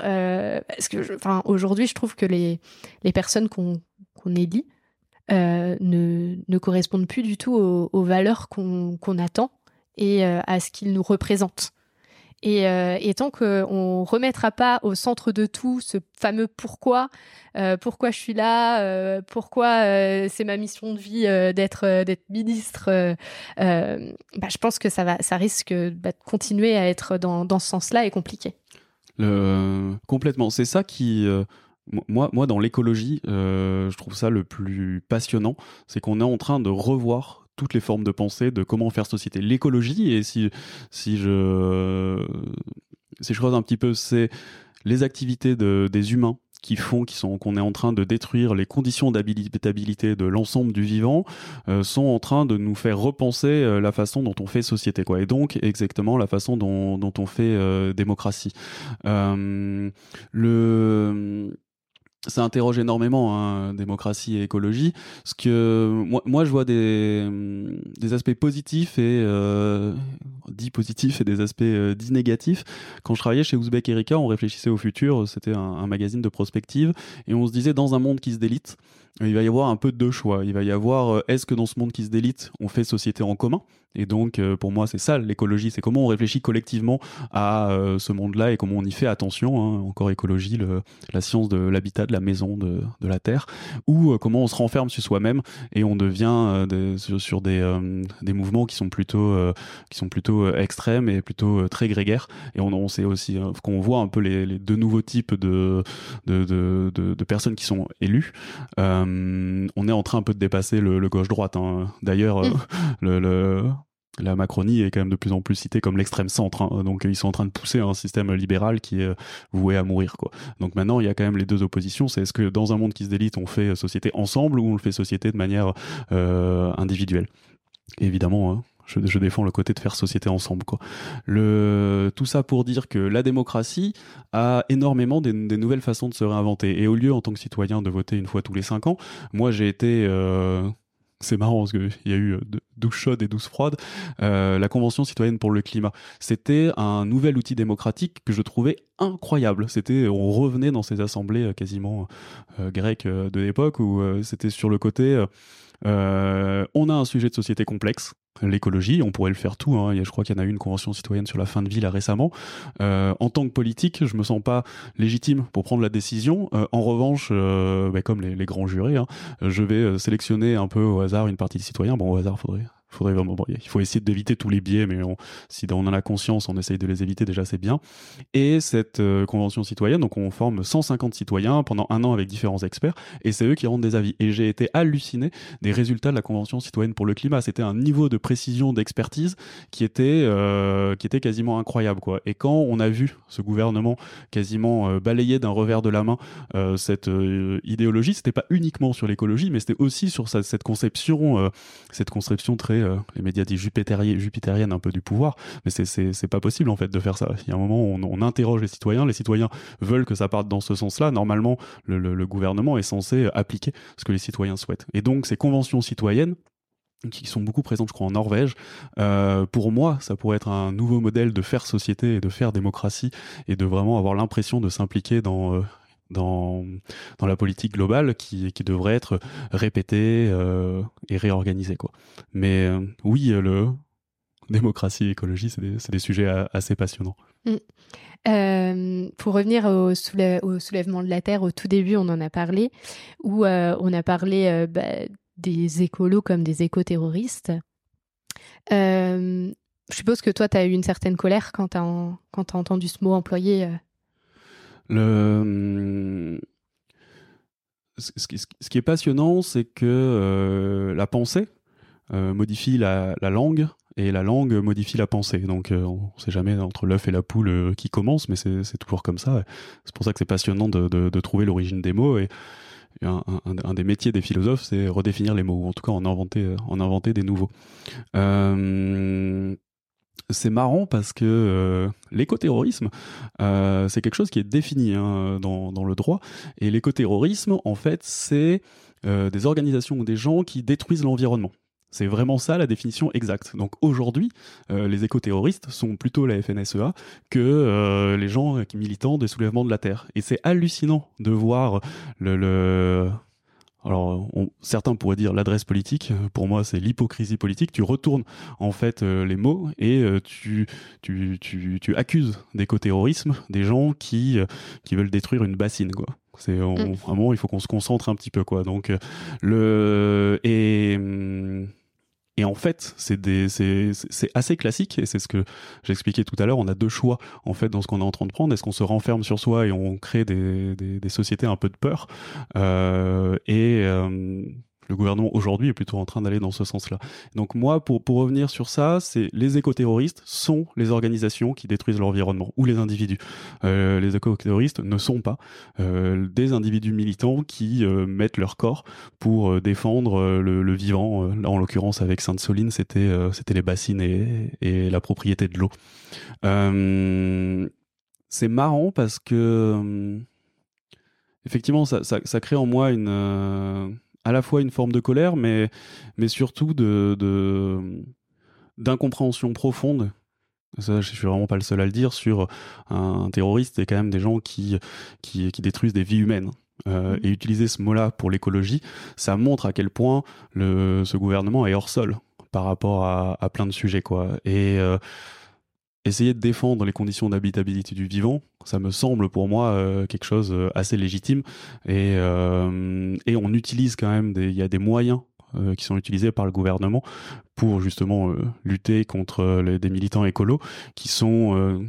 parce que, enfin, aujourd'hui je trouve que les les personnes qu'on qu'on élit ne, ne correspondent plus du tout aux, valeurs qu'on qu'on attend et à ce qu'ils nous représentent. Et, euh, et tant qu'on ne remettra pas au centre de tout ce fameux pourquoi, euh, pourquoi je suis là, euh, pourquoi euh, c'est ma mission de vie euh, d'être euh, ministre, bah, je pense que ça va, ça risque bah, de continuer à être dans, ce sens-là et compliqué. Complètement. C'est ça qui moi, moi, dans l'écologie, euh, je trouve ça le plus passionnant, c'est qu'on est en train de revoir toutes les formes de pensée de comment faire société. L'écologie, et si, si je, si je creuse un petit peu, c'est les activités de, des humains qui font qui sont qu'on est en train de détruire les conditions d'habitabilité de l'ensemble du vivant euh, sont en train de nous faire repenser euh, la façon dont on fait société quoi et donc exactement la façon dont, dont on fait euh, démocratie le ça interroge énormément hein, démocratie et écologie. Ce que moi, je vois des, aspects positifs et euh, positifs et des aspects euh, dits négatifs. Quand je travaillais chez Ouzbek Erika, on réfléchissait au futur. C'était un, magazine de prospective et on se disait dans un monde qui se délite, il va y avoir un peu de deux choix. Il va y avoir euh, est-ce que dans ce monde qui se délite, on fait société en commun et donc, euh, pour moi, c'est ça l'écologie, c'est comment on réfléchit collectivement à euh, ce monde-là et comment on y fait attention. Hein, encore écologie, le, la science de l'habitat, de la maison, de, de la terre, ou euh, comment on se renferme sur soi-même et on devient des, sur, sur, des, des mouvements qui sont plutôt qui sont plutôt extrêmes et plutôt très grégaires. Et on, on sait aussi qu'on voit un peu les, les, deux nouveaux types de de, de, personnes qui sont élues. on est en train un peu de dépasser le, le gauche-droite. Hein. D'ailleurs, mmh. le, le la Macronie est quand même de plus en plus citée comme l'extrême centre. Hein. Donc ils sont en train de pousser un système libéral qui est voué à mourir. Donc maintenant, il y a quand même les deux oppositions. C'est est-ce que dans un monde qui se délite, on fait société ensemble ou on le fait société de manière euh, individuelle? Évidemment, hein, je, défends le côté de faire société ensemble. Tout ça pour dire que la démocratie a énormément des, nouvelles façons de se réinventer. Et au lieu, en tant que citoyen, de voter une fois tous les cinq ans, moi j'ai été... Euh, c'est marrant parce qu'il y a eu 12 euh, chaudes et 12 froides, euh, la Convention citoyenne pour le climat. C'était un nouvel outil démocratique que je trouvais incroyable. C'était, on revenait dans ces assemblées euh, quasiment euh, grecques euh, de l'époque où c'était sur le côté, on a un sujet de société complexe, l'écologie, on pourrait le faire tout. Hein. Je crois qu'il y en a eu une convention citoyenne sur la fin de vie là récemment. Euh, en tant que politique, je me sens pas légitime pour prendre la décision. Euh, en revanche, euh, bah, comme les, grands jurés, hein, je vais sélectionner un peu au hasard une partie des citoyens. Bon, au hasard, faudrait faudrait vraiment, il faut essayer d'éviter tous les biais, mais si on en a conscience, on essaye de les éviter, déjà c'est bien. Et cette euh, convention citoyenne, donc on forme 150 citoyens pendant un an avec différents experts, et c'est eux qui rendent des avis. Et j'ai été halluciné des résultats de la convention citoyenne pour le climat. C'était un niveau de précision, d'expertise qui était euh, qui était quasiment incroyable, quoi. Et quand on a vu ce gouvernement quasiment euh, balayer d'un revers de la main cette idéologie, c'était pas uniquement sur l'écologie, mais c'était aussi sur cette conception, cette conception très euh, les médias disent jupitérienne un peu du pouvoir, mais c'est pas possible en fait de faire ça. Il y a un moment où on, interroge les citoyens, les citoyens veulent que ça parte dans ce sens-là. Normalement, le, le, le gouvernement est censé appliquer ce que les citoyens souhaitent. Et donc ces conventions citoyennes, qui sont beaucoup présentes, je crois, en Norvège. Euh, pour moi, ça pourrait être un nouveau modèle de faire société et de faire démocratie et de vraiment avoir l'impression de s'impliquer dans euh, dans, dans la politique globale qui, qui devrait être répétée euh, et réorganisée. Quoi. Mais euh, oui, le démocratie et écologie, c'est des, des, sujets assez passionnants. Mmh. Euh, pour revenir au, au, soulèvement de la Terre, au tout début, on en a parlé, où on a parlé bah, des écolos comme des éco-terroristes. Je suppose que toi, tu as eu une certaine colère quand tu as, as, entendu ce mot employé le ce qui, est passionnant, c'est que euh, la pensée euh, modifie la, la, langue et la langue modifie la pensée. Donc euh, on ne sait jamais entre l'œuf et la poule qui commence, mais c'est toujours comme ça. C'est pour ça que c'est passionnant de, trouver l'origine des mots. Et un, des métiers des philosophes, c'est redéfinir les mots, ou en tout cas en inventer, en inventer des nouveaux. C'est marrant parce que euh, l'écoterrorisme, euh, c'est quelque chose qui est défini hein, dans, dans, le droit. Et l'écoterrorisme, en fait, c'est euh, des organisations ou des gens qui détruisent l'environnement. C'est vraiment ça la définition exacte. Donc aujourd'hui, les écoterroristes sont plutôt la FNSEA que les gens militants des soulèvements de la Terre. Et c'est hallucinant de voir le, le alors on, certains pourraient dire l'adresse politique, pour moi c'est l'hypocrisie politique, tu retournes en fait euh, les mots et euh, tu, tu, tu, tu accuses d'éco-terrorisme des gens qui, euh, qui veulent détruire une bassine quoi. C'est mm. moment il faut qu'on se concentre un petit peu quoi. Donc le et hum, et en fait, c'est assez classique et c'est ce que j'expliquais tout à l'heure. On a deux choix en fait dans ce qu'on est en train de prendre. Est-ce qu'on se renferme sur soi et on crée des, des, des sociétés un peu de peur euh, et euh, le gouvernement aujourd'hui est plutôt en train d'aller dans ce sens-là. Donc moi, pour, pour revenir sur ça, c'est les écoterroristes sont les organisations qui détruisent l'environnement ou les individus. Euh, les écoterroristes ne sont pas euh, des individus militants qui euh, mettent leur corps pour euh, défendre le, vivant. Là, en l'occurrence, avec Sainte-Soline, c'était c'était les bassines et, et, la propriété de l'eau. c'est marrant parce que effectivement, ça, ça, crée en moi une, à la fois une forme de colère, mais, mais surtout de, d'incompréhension profonde. Ça, je suis vraiment pas le seul à le dire sur un, terroriste et quand même des gens qui, qui, qui détruisent des vies humaines. Euh, mmh. et utiliser ce mot-là pour l'écologie, ça montre à quel point le, ce gouvernement est hors sol par rapport à, à plein de sujets. Quoi. Et euh, essayer de défendre les conditions d'habitabilité du vivant, ça me semble pour moi euh, quelque chose euh, assez légitime. Et, euh, et on utilise quand même, il y a des moyens qui sont utilisés par le gouvernement pour justement lutter contre les, des militants écolos qui sont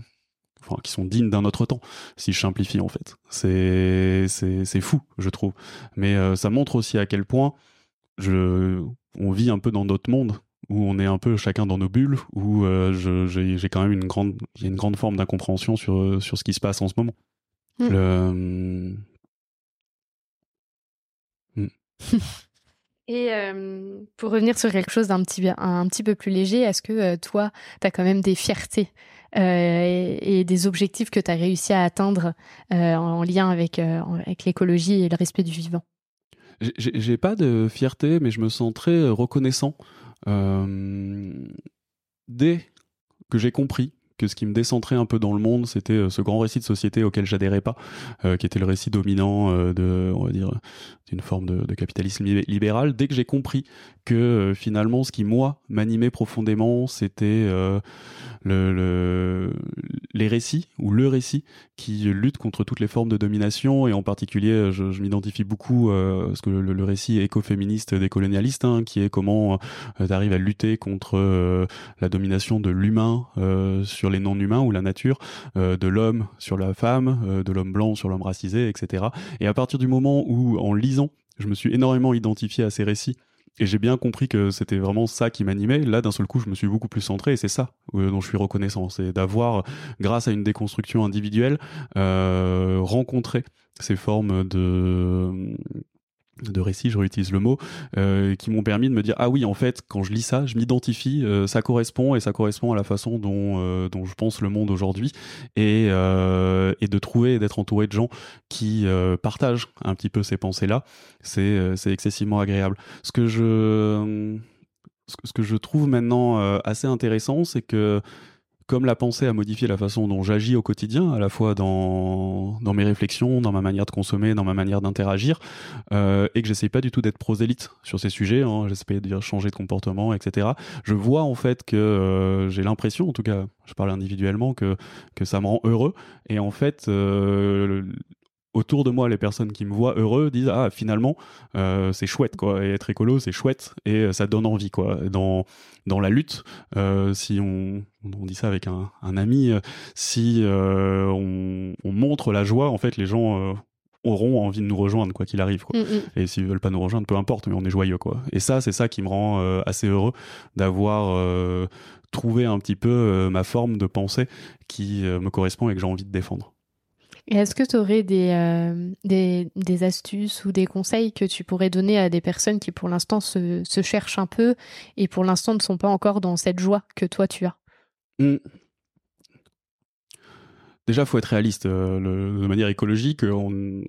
Enfin, qui sont dignes d'un autre temps, si je simplifie en fait. C'est fou, je trouve. Mais ça montre aussi à quel point on vit un peu dans notre monde où on est un peu chacun dans nos bulles, où euh, j'ai quand même une grande, y a une grande forme d'incompréhension sur, euh, sur ce qui se passe en ce moment. Mm. Euh, mm. Et pour revenir sur quelque chose d'un petit, un, petit peu plus léger, est-ce que toi, tu as quand même des fiertés et, des objectifs que tu as réussi à atteindre en, lien avec, avec l'écologie et le respect du vivant? J'ai pas de fierté, mais je me sens très reconnaissant euh, dès que j'ai compris que ce qui me décentrait un peu dans le monde, c'était euh, ce grand récit de société auquel j'adhérais pas, euh, qui était le récit dominant de, on d'une forme de, capitalisme libéral. Dès que j'ai compris que finalement, ce qui moi m'animait profondément, c'était le, les récits ou le récit qui lutte contre toutes les formes de domination. Et en particulier je, m'identifie beaucoup euh, parce que le, récit écoféministe des colonialistes hein, qui est comment euh, tu arrives à lutter contre euh, la domination de l'humain euh, sur les non-humains ou la nature de l'homme sur la femme de l'homme blanc sur l'homme racisé etc et à partir du moment où en lisant je me suis énormément identifié à ces récits et j'ai bien compris que c'était vraiment ça qui m'animait. Là, d'un seul coup, je me suis beaucoup plus centré et c'est ça euh, dont je suis reconnaissant. C'est d'avoir, grâce à une déconstruction individuelle, euh, rencontré ces formes de de récits, je réutilise le mot, euh, qui m'ont permis de me dire ah oui en fait quand je lis ça, je m'identifie, euh, ça correspond et ça correspond à la façon dont euh, je pense le monde aujourd'hui et et de trouver et d'être entouré de gens qui partagent un petit peu ces pensées là, c'est c'est excessivement agréable. Ce que je ce que je trouve maintenant assez intéressant, c'est que comme la pensée a modifié la façon dont j'agis au quotidien, à la fois dans, mes réflexions, dans ma manière de consommer, dans ma manière d'interagir, euh, et que j'essaye pas du tout d'être prosélyte sur ces sujets, hein, j'essaie de changer de comportement, etc. Je vois en fait que euh, j'ai l'impression, en tout cas, je parle individuellement, que, que ça me rend heureux, et en fait, euh, autour de moi, les personnes qui me voient heureux disent ah finalement euh, c'est chouette quoi, et être écolo c'est chouette et euh, ça donne envie quoi. Dans dans la lutte, euh, si on, on dit ça avec un, un ami, si on, on, montre la joie, en fait les gens auront envie de nous rejoindre quoi qu'il arrive quoi. Mm, mm. Et s'ils veulent pas nous rejoindre, peu importe, mais on est joyeux quoi. Et ça c'est ça qui me rend assez heureux d'avoir trouvé un petit peu ma forme de pensée qui me correspond et que j'ai envie de défendre. Est-ce que tu aurais euh, des, astuces ou des conseils que tu pourrais donner à des personnes qui pour l'instant se, se, cherchent un peu et pour l'instant ne sont pas encore dans cette joie que toi tu as? Mmh. Déjà, faut être réaliste. Euh, de manière écologique, on,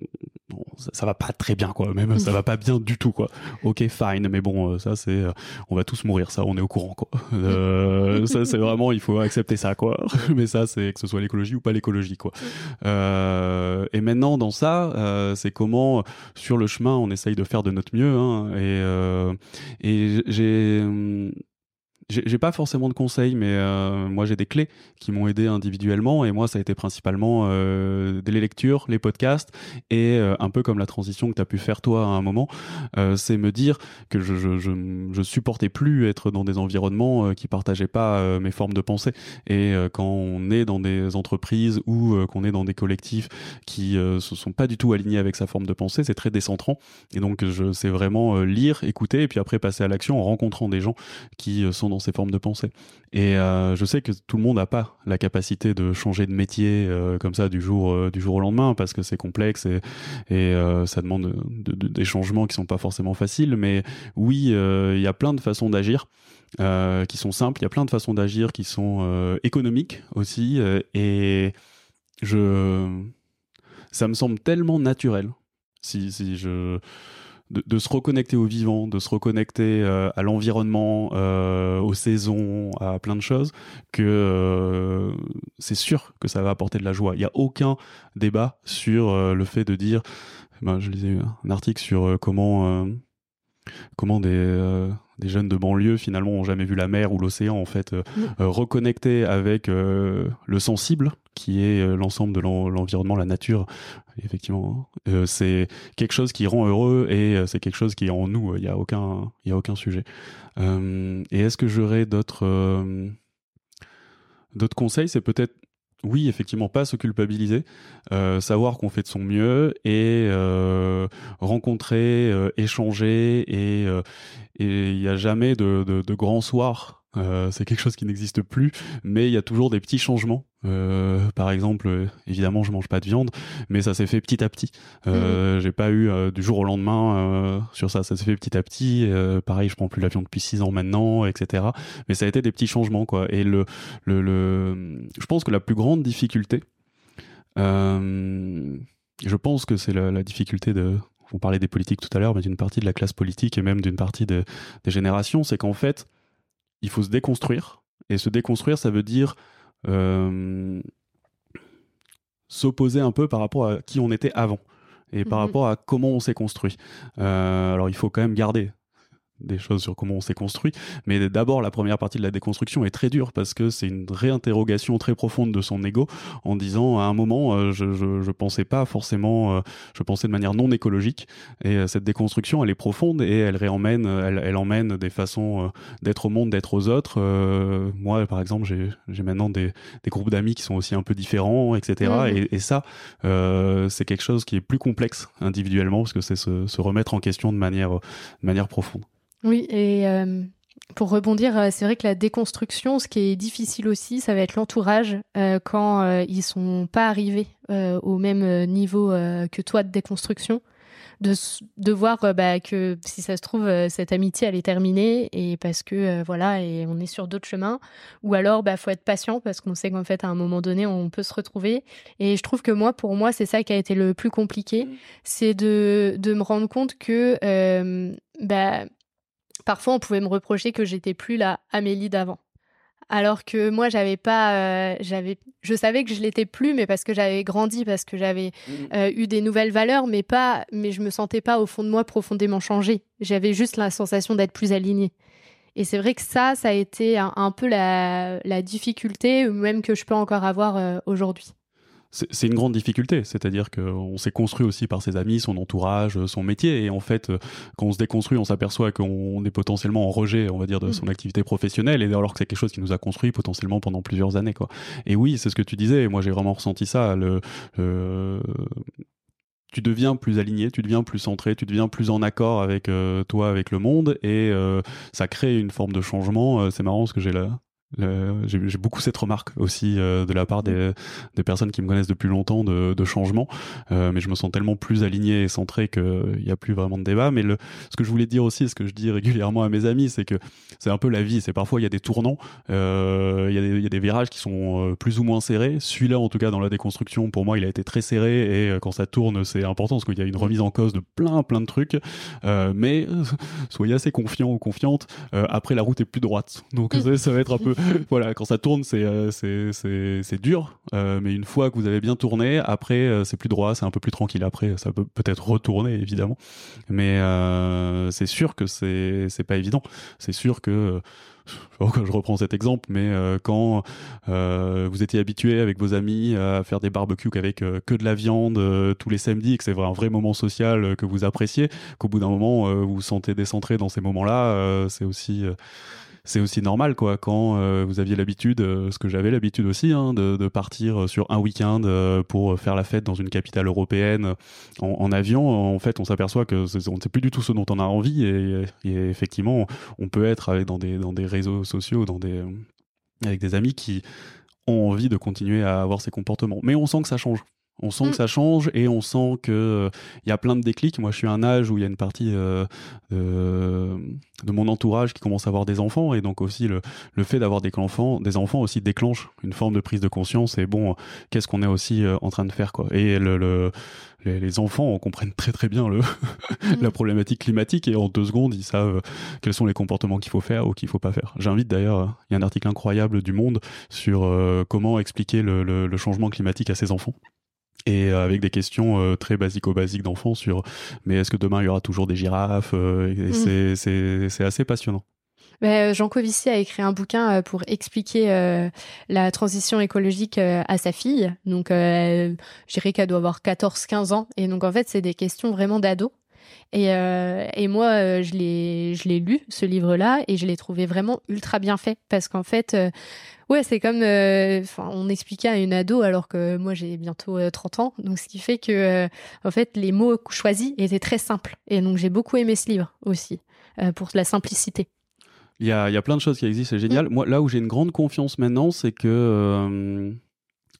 ça, va pas très bien, quoi. Même ça va pas bien du tout, quoi. Ok, fine, mais bon, euh, ça c'est, euh, on va tous mourir, ça, on est au courant, quoi. ça, c'est vraiment, il faut accepter ça, quoi. mais ça, c'est que ce soit l'écologie ou pas l'écologie, quoi. et maintenant, dans ça, c'est comment, sur le chemin, on essaye de faire de notre mieux. Hein, et et j'ai j'ai pas forcément de conseils, mais euh, moi j'ai des clés qui m'ont aidé individuellement et moi ça a été principalement euh, les lectures, les podcasts et euh, un peu comme la transition que tu as pu faire toi à un moment, euh, c'est me dire que je, je, je, supportais plus être dans des environnements qui partageaient pas mes formes de pensée. Et quand on est dans des entreprises ou qu'on est dans des collectifs qui se sont pas du tout alignés avec sa forme de pensée, c'est très décentrant. Et donc je sais vraiment lire, écouter et puis après passer à l'action en rencontrant des gens qui sont dans ces formes de pensée. Et euh, je sais que tout le monde n'a pas la capacité de changer de métier euh, comme ça du jour, euh, du jour au lendemain parce que c'est complexe et, ça demande des changements qui sont pas forcément faciles. Mais oui, il y a plein de façons d'agir. qui sont simples, il y a plein de façons d'agir qui sont économiques aussi, et je, ça me semble tellement naturel si, si je de, se reconnecter au vivant, de se reconnecter euh, à l'environnement, euh, aux saisons, à plein de choses, que euh, c'est sûr que ça va apporter de la joie. Il n'y a aucun débat sur le fait de dire, ben, je lisais un article sur comment comment des, des jeunes de banlieue finalement ont jamais vu la mer ou l'océan en fait reconnecter avec le sensible qui est l'ensemble de l'environnement, la nature effectivement. Hein. Euh, c'est quelque chose qui rend heureux et euh, c'est quelque chose qui est en nous. Il n'y a aucun, a aucun sujet. Euh, et est-ce que j'aurais d'autres, conseils? C'est peut-être oui, effectivement, pas se culpabiliser, savoir qu'on fait de son mieux et rencontrer, échanger et il n'y a jamais de, de, de grands soirs euh, c'est quelque chose qui n'existe plus, mais il y a toujours des petits changements. Euh, par exemple, euh, évidemment, je mange pas de viande, mais ça s'est fait petit à petit. Euh, mhm. J'ai pas eu du jour au lendemain sur ça. Ça s'est fait petit à petit. pareil, je prends plus la viande depuis six ans maintenant, etc. Mais ça a été des petits changements, quoi. Et le, le, le... je pense que la plus grande difficulté, je pense que c'est la, la difficulté de, on parlait des politiques tout à l'heure, mais d'une partie de la classe politique et même d'une partie de, des générations, c'est qu'en fait, il faut se déconstruire. Et se déconstruire, ça veut dire euh, s'opposer un peu par rapport à qui on était avant et par mhm. rapport à comment on s'est construit. Euh, alors il faut quand même garder des choses sur comment on s'est construit. Mais d'abord, la première partie de la déconstruction est très dure parce que c'est une réinterrogation très profonde de son ego en disant à un moment, euh, je, je, pensais pas forcément, euh, je pensais de manière non écologique. Et euh, cette déconstruction, elle est profonde et elle réemmène, elle, elle emmène des façons d'être au monde, d'être aux autres. moi, par exemple, j'ai maintenant des, des groupes d'amis qui sont aussi un peu différents, etc. Mmh. Et, et, ça, c'est quelque chose qui est plus complexe individuellement parce que c'est se, se, remettre en question de manière, de manière profonde. Oui, et euh, pour rebondir, euh, c'est vrai que la déconstruction, ce qui est difficile aussi, ça va être l'entourage euh, quand ils sont pas arrivés au même niveau que toi de déconstruction. De, de voir bah, que si ça se trouve cette amitié elle est terminée et parce que voilà et on est sur d'autres chemins ou alors bah faut être patient parce qu'on sait qu'en fait à un moment donné on peut se retrouver et je trouve que moi pour moi c'est ça qui a été le plus compliqué mmh. c'est de, de me rendre compte que bah parfois on pouvait me reprocher que j'étais plus la Amélie d'avant. Alors que moi, j'avais pas, euh, j'avais, je savais que je l'étais plus, mais parce que j'avais grandi, parce que j'avais mmh. euh, eu des nouvelles valeurs, mais pas, mais je me sentais pas au fond de moi profondément changée. J'avais juste la sensation d'être plus alignée. Et c'est vrai que ça, ça a été un, peu la, la, difficulté, même que je peux encore avoir euh, aujourd'hui c'est une grande difficulté. C'est-à-dire qu'on s'est construit aussi par ses amis, son entourage, son métier. Et en fait, quand on se déconstruit, on s'aperçoit qu'on est potentiellement en rejet, on va dire, de son mm. activité professionnelle. Et alors que c'est quelque chose qui nous a construit potentiellement pendant plusieurs années. Quoi. Et oui, c'est ce que tu disais. Et moi, j'ai vraiment ressenti ça. Le, tu deviens plus aligné, tu deviens plus centré, tu deviens plus en accord avec euh, toi, avec le monde, et euh, ça crée une forme de changement. Euh, c'est marrant parce que j'ai là j'ai beaucoup cette remarque aussi euh, de la part des, des, personnes qui me connaissent depuis longtemps de, de changement, euh, mais je me sens tellement plus aligné et centré qu'il n'y a plus vraiment de débat. Mais le, ce que je voulais dire aussi, ce que je dis régulièrement à mes amis, c'est que c'est un peu la vie. C'est parfois il y a des tournants, euh, il, y a des, il y, a des virages qui sont plus ou moins serrés. Celui-là, en tout cas, dans la déconstruction, pour moi, il a été très serré et quand ça tourne, c'est important parce qu'il y a une remise en cause de plein plein de trucs. mais soyez assez confiants ou confiantes. après, la route est plus droite, donc ça, ça va être un peu voilà, quand ça tourne, c'est euh, c'est dur, euh, mais une fois que vous avez bien tourné, après euh, c'est plus droit, c'est un peu plus tranquille. Après, ça peut peut-être retourner évidemment, mais c'est sûr que c'est pas évident. C'est sûr que je reprends cet exemple, mais quand vous étiez habitué avec vos amis à faire des barbecues avec que de la viande tous les samedis, que c'est un vrai moment social que vous appréciez, qu'au bout d'un moment vous vous sentez décentré dans ces moments-là, c'est aussi c'est aussi normal quoi quand euh, vous aviez l'habitude euh, ce que j'avais l'habitude aussi hein, de, partir sur un week-end euh, pour faire la fête dans une capitale européenne en, avion en fait on s'aperçoit que on ne sait plus du tout ce dont on a envie et, effectivement on peut être dans des dans des réseaux sociaux avec des amis qui ont envie de continuer à avoir ces comportements. Mais on sent que ça change On sent Mm. que ça change et on sent que euh, il y a plein de déclics. Moi, je suis à un âge où il y a une partie euh, de, de mon entourage qui commence à avoir des enfants et donc aussi le, le fait d'avoir des enfants, des enfants aussi déclenche une forme de prise de conscience et bon, qu'est-ce qu'on est aussi euh, en train de faire quoi. Et le, le- les, les enfants comprennent très très bien le la problématique climatique et en deux secondes ils savent quels sont les comportements qu'il faut faire ou qu'il faut pas faire. J'invite d'ailleurs, euh, il y a un article incroyable du Monde sur euh, comment expliquer le, le- le changement climatique à ses enfants. Et euh, avec des questions euh, très basico-basiques d'enfants sur mais est-ce que demain il y aura toujours des girafes Euh, Mhm. c'est- assez passionnant. Ben, Jean Covici a écrit un bouquin euh, pour expliquer euh, la transition écologique euh, à sa fille. Donc, euh, je dirais qu'elle doit avoir 14-15 ans. Et donc, en fait, c'est des questions vraiment d'ado. Et, euh, et moi, euh, je l'ai je l'ai lu, ce livre-là, et je l'ai trouvé vraiment ultra bien fait. Parce qu'en fait, euh, ouais, c'est comme euh, on expliquait à une ado, alors que moi, j'ai bientôt euh, 30 ans. Donc, ce qui fait que, en fait, les mots choisis étaient très simples. Et donc, j'ai beaucoup aimé ce livre aussi, pour la simplicité. Il y a, il y a plein de choses qui existent, c'est génial. Moi, là où j'ai une grande confiance maintenant, c'est que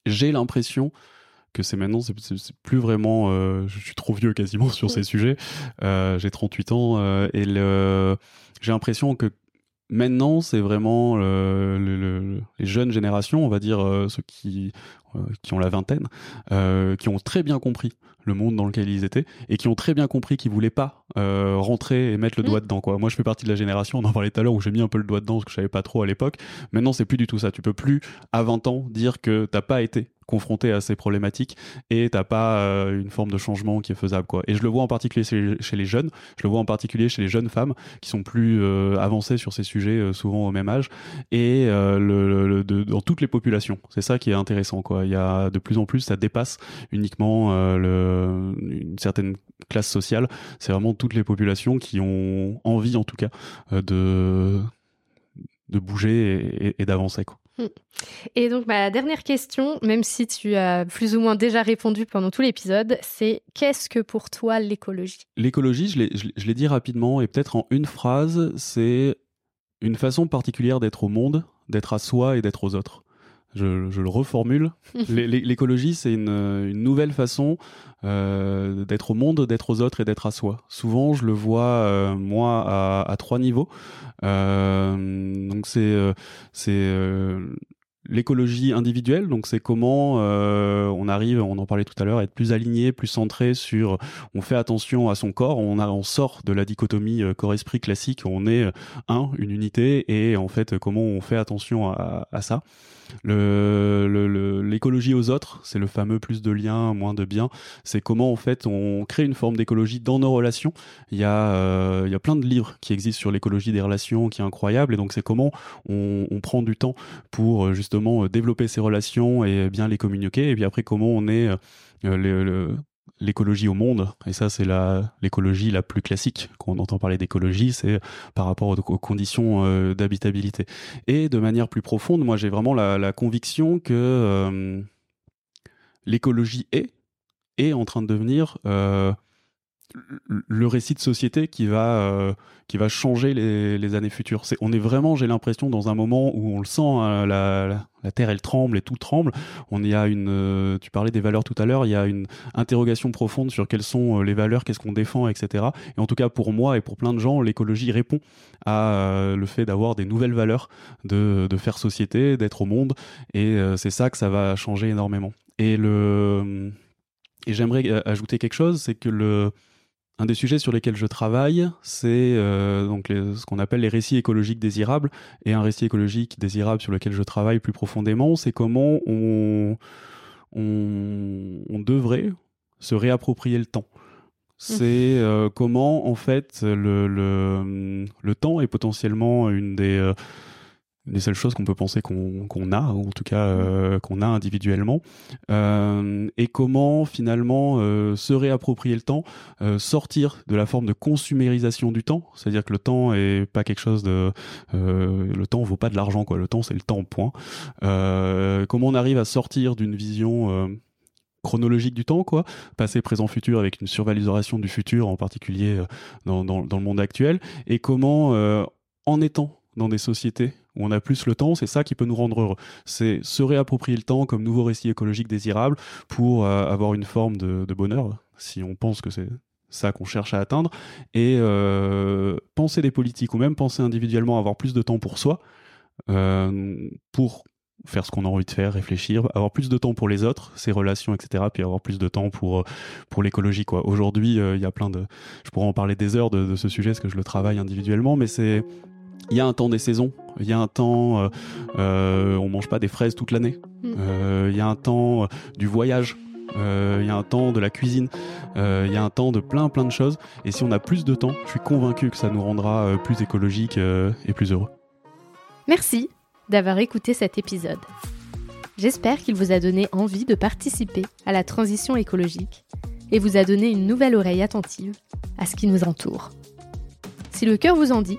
j'ai l'impression que c'est maintenant, c'est plus vraiment. euh, je suis trop vieux quasiment sur ces sujets. Euh, j'ai 38 ans euh, et j'ai l'impression que maintenant, c'est vraiment le- le- les jeunes générations, on va dire ceux qui, qui ont la vingtaine, qui ont très bien compris le monde dans lequel ils étaient et qui ont très bien compris qu'ils voulaient pas euh, rentrer et mettre le Mm. doigt dedans quoi. Moi je fais partie de la génération, on en parlait tout à l'heure où j'ai mis un peu le doigt dedans parce que je savais pas trop à l'époque. Maintenant c'est plus du tout ça. Tu peux plus à 20 ans dire que t'as pas été confronté à ces problématiques et t'as pas euh, une forme de changement qui est faisable quoi. Et je le vois en particulier chez, les jeunes, je le vois en particulier chez les jeunes femmes qui sont plus euh, avancées sur ces sujets euh, souvent au même âge et le, le- le- de- dans toutes les populations. C'est ça qui est intéressant quoi. Il y a de plus en plus ça dépasse uniquement euh, une certaine classe sociale. C'est vraiment toutes les populations qui ont envie, en tout cas, euh, de de bouger et, et- et d'avancer. quoi. Et donc, ma dernière question, même si tu as plus ou moins déjà répondu pendant tout l'épisode, c'est qu'est-ce que pour toi l'écologie? L'écologie, je l'ai dit rapidement et peut-être en une phrase, c'est une façon particulière d'être au monde, d'être à soi et d'être aux autres. Je, je le reformule. L'é- l'é- L'écologie, c'est une, une nouvelle façon euh, d'être au monde, d'être aux autres et d'être à soi. Souvent, je le vois, euh, moi, à, à trois niveaux. Euh, donc, c'est euh, euh, l'écologie individuelle. Donc, c'est comment euh, on arrive, on en parlait tout à l'heure, à être plus aligné, plus centré sur. On fait attention à son corps. On, a, on sort de la dichotomie euh, corps-esprit classique. On est euh, un, une unité, et en fait, comment on fait attention à, à ça. L'écologie aux autres, c'est le fameux plus de liens, moins de biens. C'est comment en fait on crée une forme d'écologie dans nos relations. Il y a, euh, il y a plein de livres qui existent sur l'écologie des relations, qui est incroyable. Et donc c'est comment on, prend du temps pour euh, justement développer ces relations et bien les communiquer. Et puis après comment on est euh, l'écologie au monde et ça c'est la l'écologie la plus classique quand on entend parler d'écologie c'est par rapport aux, conditions euh, d'habitabilité. Et de manière plus profonde moi j'ai vraiment la, la conviction que euh, l'écologie est est en train de devenir euh, le- récit de société qui va euh, qui va changer les, années futures. C'est, on est vraiment, j'ai l'impression, dans un moment où on le sent, hein, la, la, terre elle tremble et tout tremble. On y a une, euh, tu parlais des valeurs tout à l'heure, il y a une interrogation profonde sur quelles sont euh, les valeurs, qu'est-ce qu'on défend, etc. Et en tout cas pour moi et pour plein de gens, l'écologie répond à le fait d'avoir des nouvelles valeurs, de, de faire société, d'être au monde, et c'est ça que ça va changer énormément. Et et j'aimerais ajouter quelque chose, c'est que le un des sujets sur lesquels je travaille, c'est euh, donc les- ce qu'on appelle les récits écologiques désirables. Et un récit écologique désirable sur lequel je travaille plus profondément, c'est comment on, on, on devrait se réapproprier le temps. C'est euh, comment en fait le, le, le temps est potentiellement une des, des seules choses qu'on peut penser qu'on a, ou en tout cas euh, qu'on a individuellement, Euh, et comment finalement euh, se réapproprier le temps, euh, sortir de la forme de consumérisation du temps, c'est-à-dire que le temps est pas quelque chose de, euh, le temps vaut pas de l'argent quoi, le temps c'est le temps point. Euh, comment on arrive à sortir d'une vision euh, chronologique du temps, quoi, passé, présent, futur, avec une survalorisation du futur, en particulier dans, dans, dans le monde actuel, et comment, euh, en étant dans des sociétés on a plus le temps, c'est ça qui peut nous rendre heureux. C'est se réapproprier le temps comme nouveau récit écologique désirable pour euh, avoir une forme de, bonheur, si on pense que c'est ça qu'on cherche à atteindre, et euh, penser des politiques ou même penser individuellement avoir plus de temps pour soi, pour faire ce qu'on a envie de faire, réfléchir, avoir plus de temps pour les autres, ses relations, etc. Puis avoir plus de temps pour, euh, l'écologie. Aujourd'hui, euh, il y a plein de... Je pourrais en parler des heures de, ce sujet, parce que je le travaille individuellement, mais c'est... Il y a un temps des saisons, il y a un temps, euh, euh on mange pas des fraises toute l'année, mm. il y a un temps du voyage, il y a un temps de la cuisine, il y a un temps de plein plein de choses. Et si on a plus de temps, je suis convaincu que ça nous rendra plus écologiques et plus heureux. Merci d'avoir écouté cet épisode. J'espère qu'il vous a donné envie de participer à la transition écologique et vous a donné une nouvelle oreille attentive à ce qui nous entoure. Si le cœur vous en dit,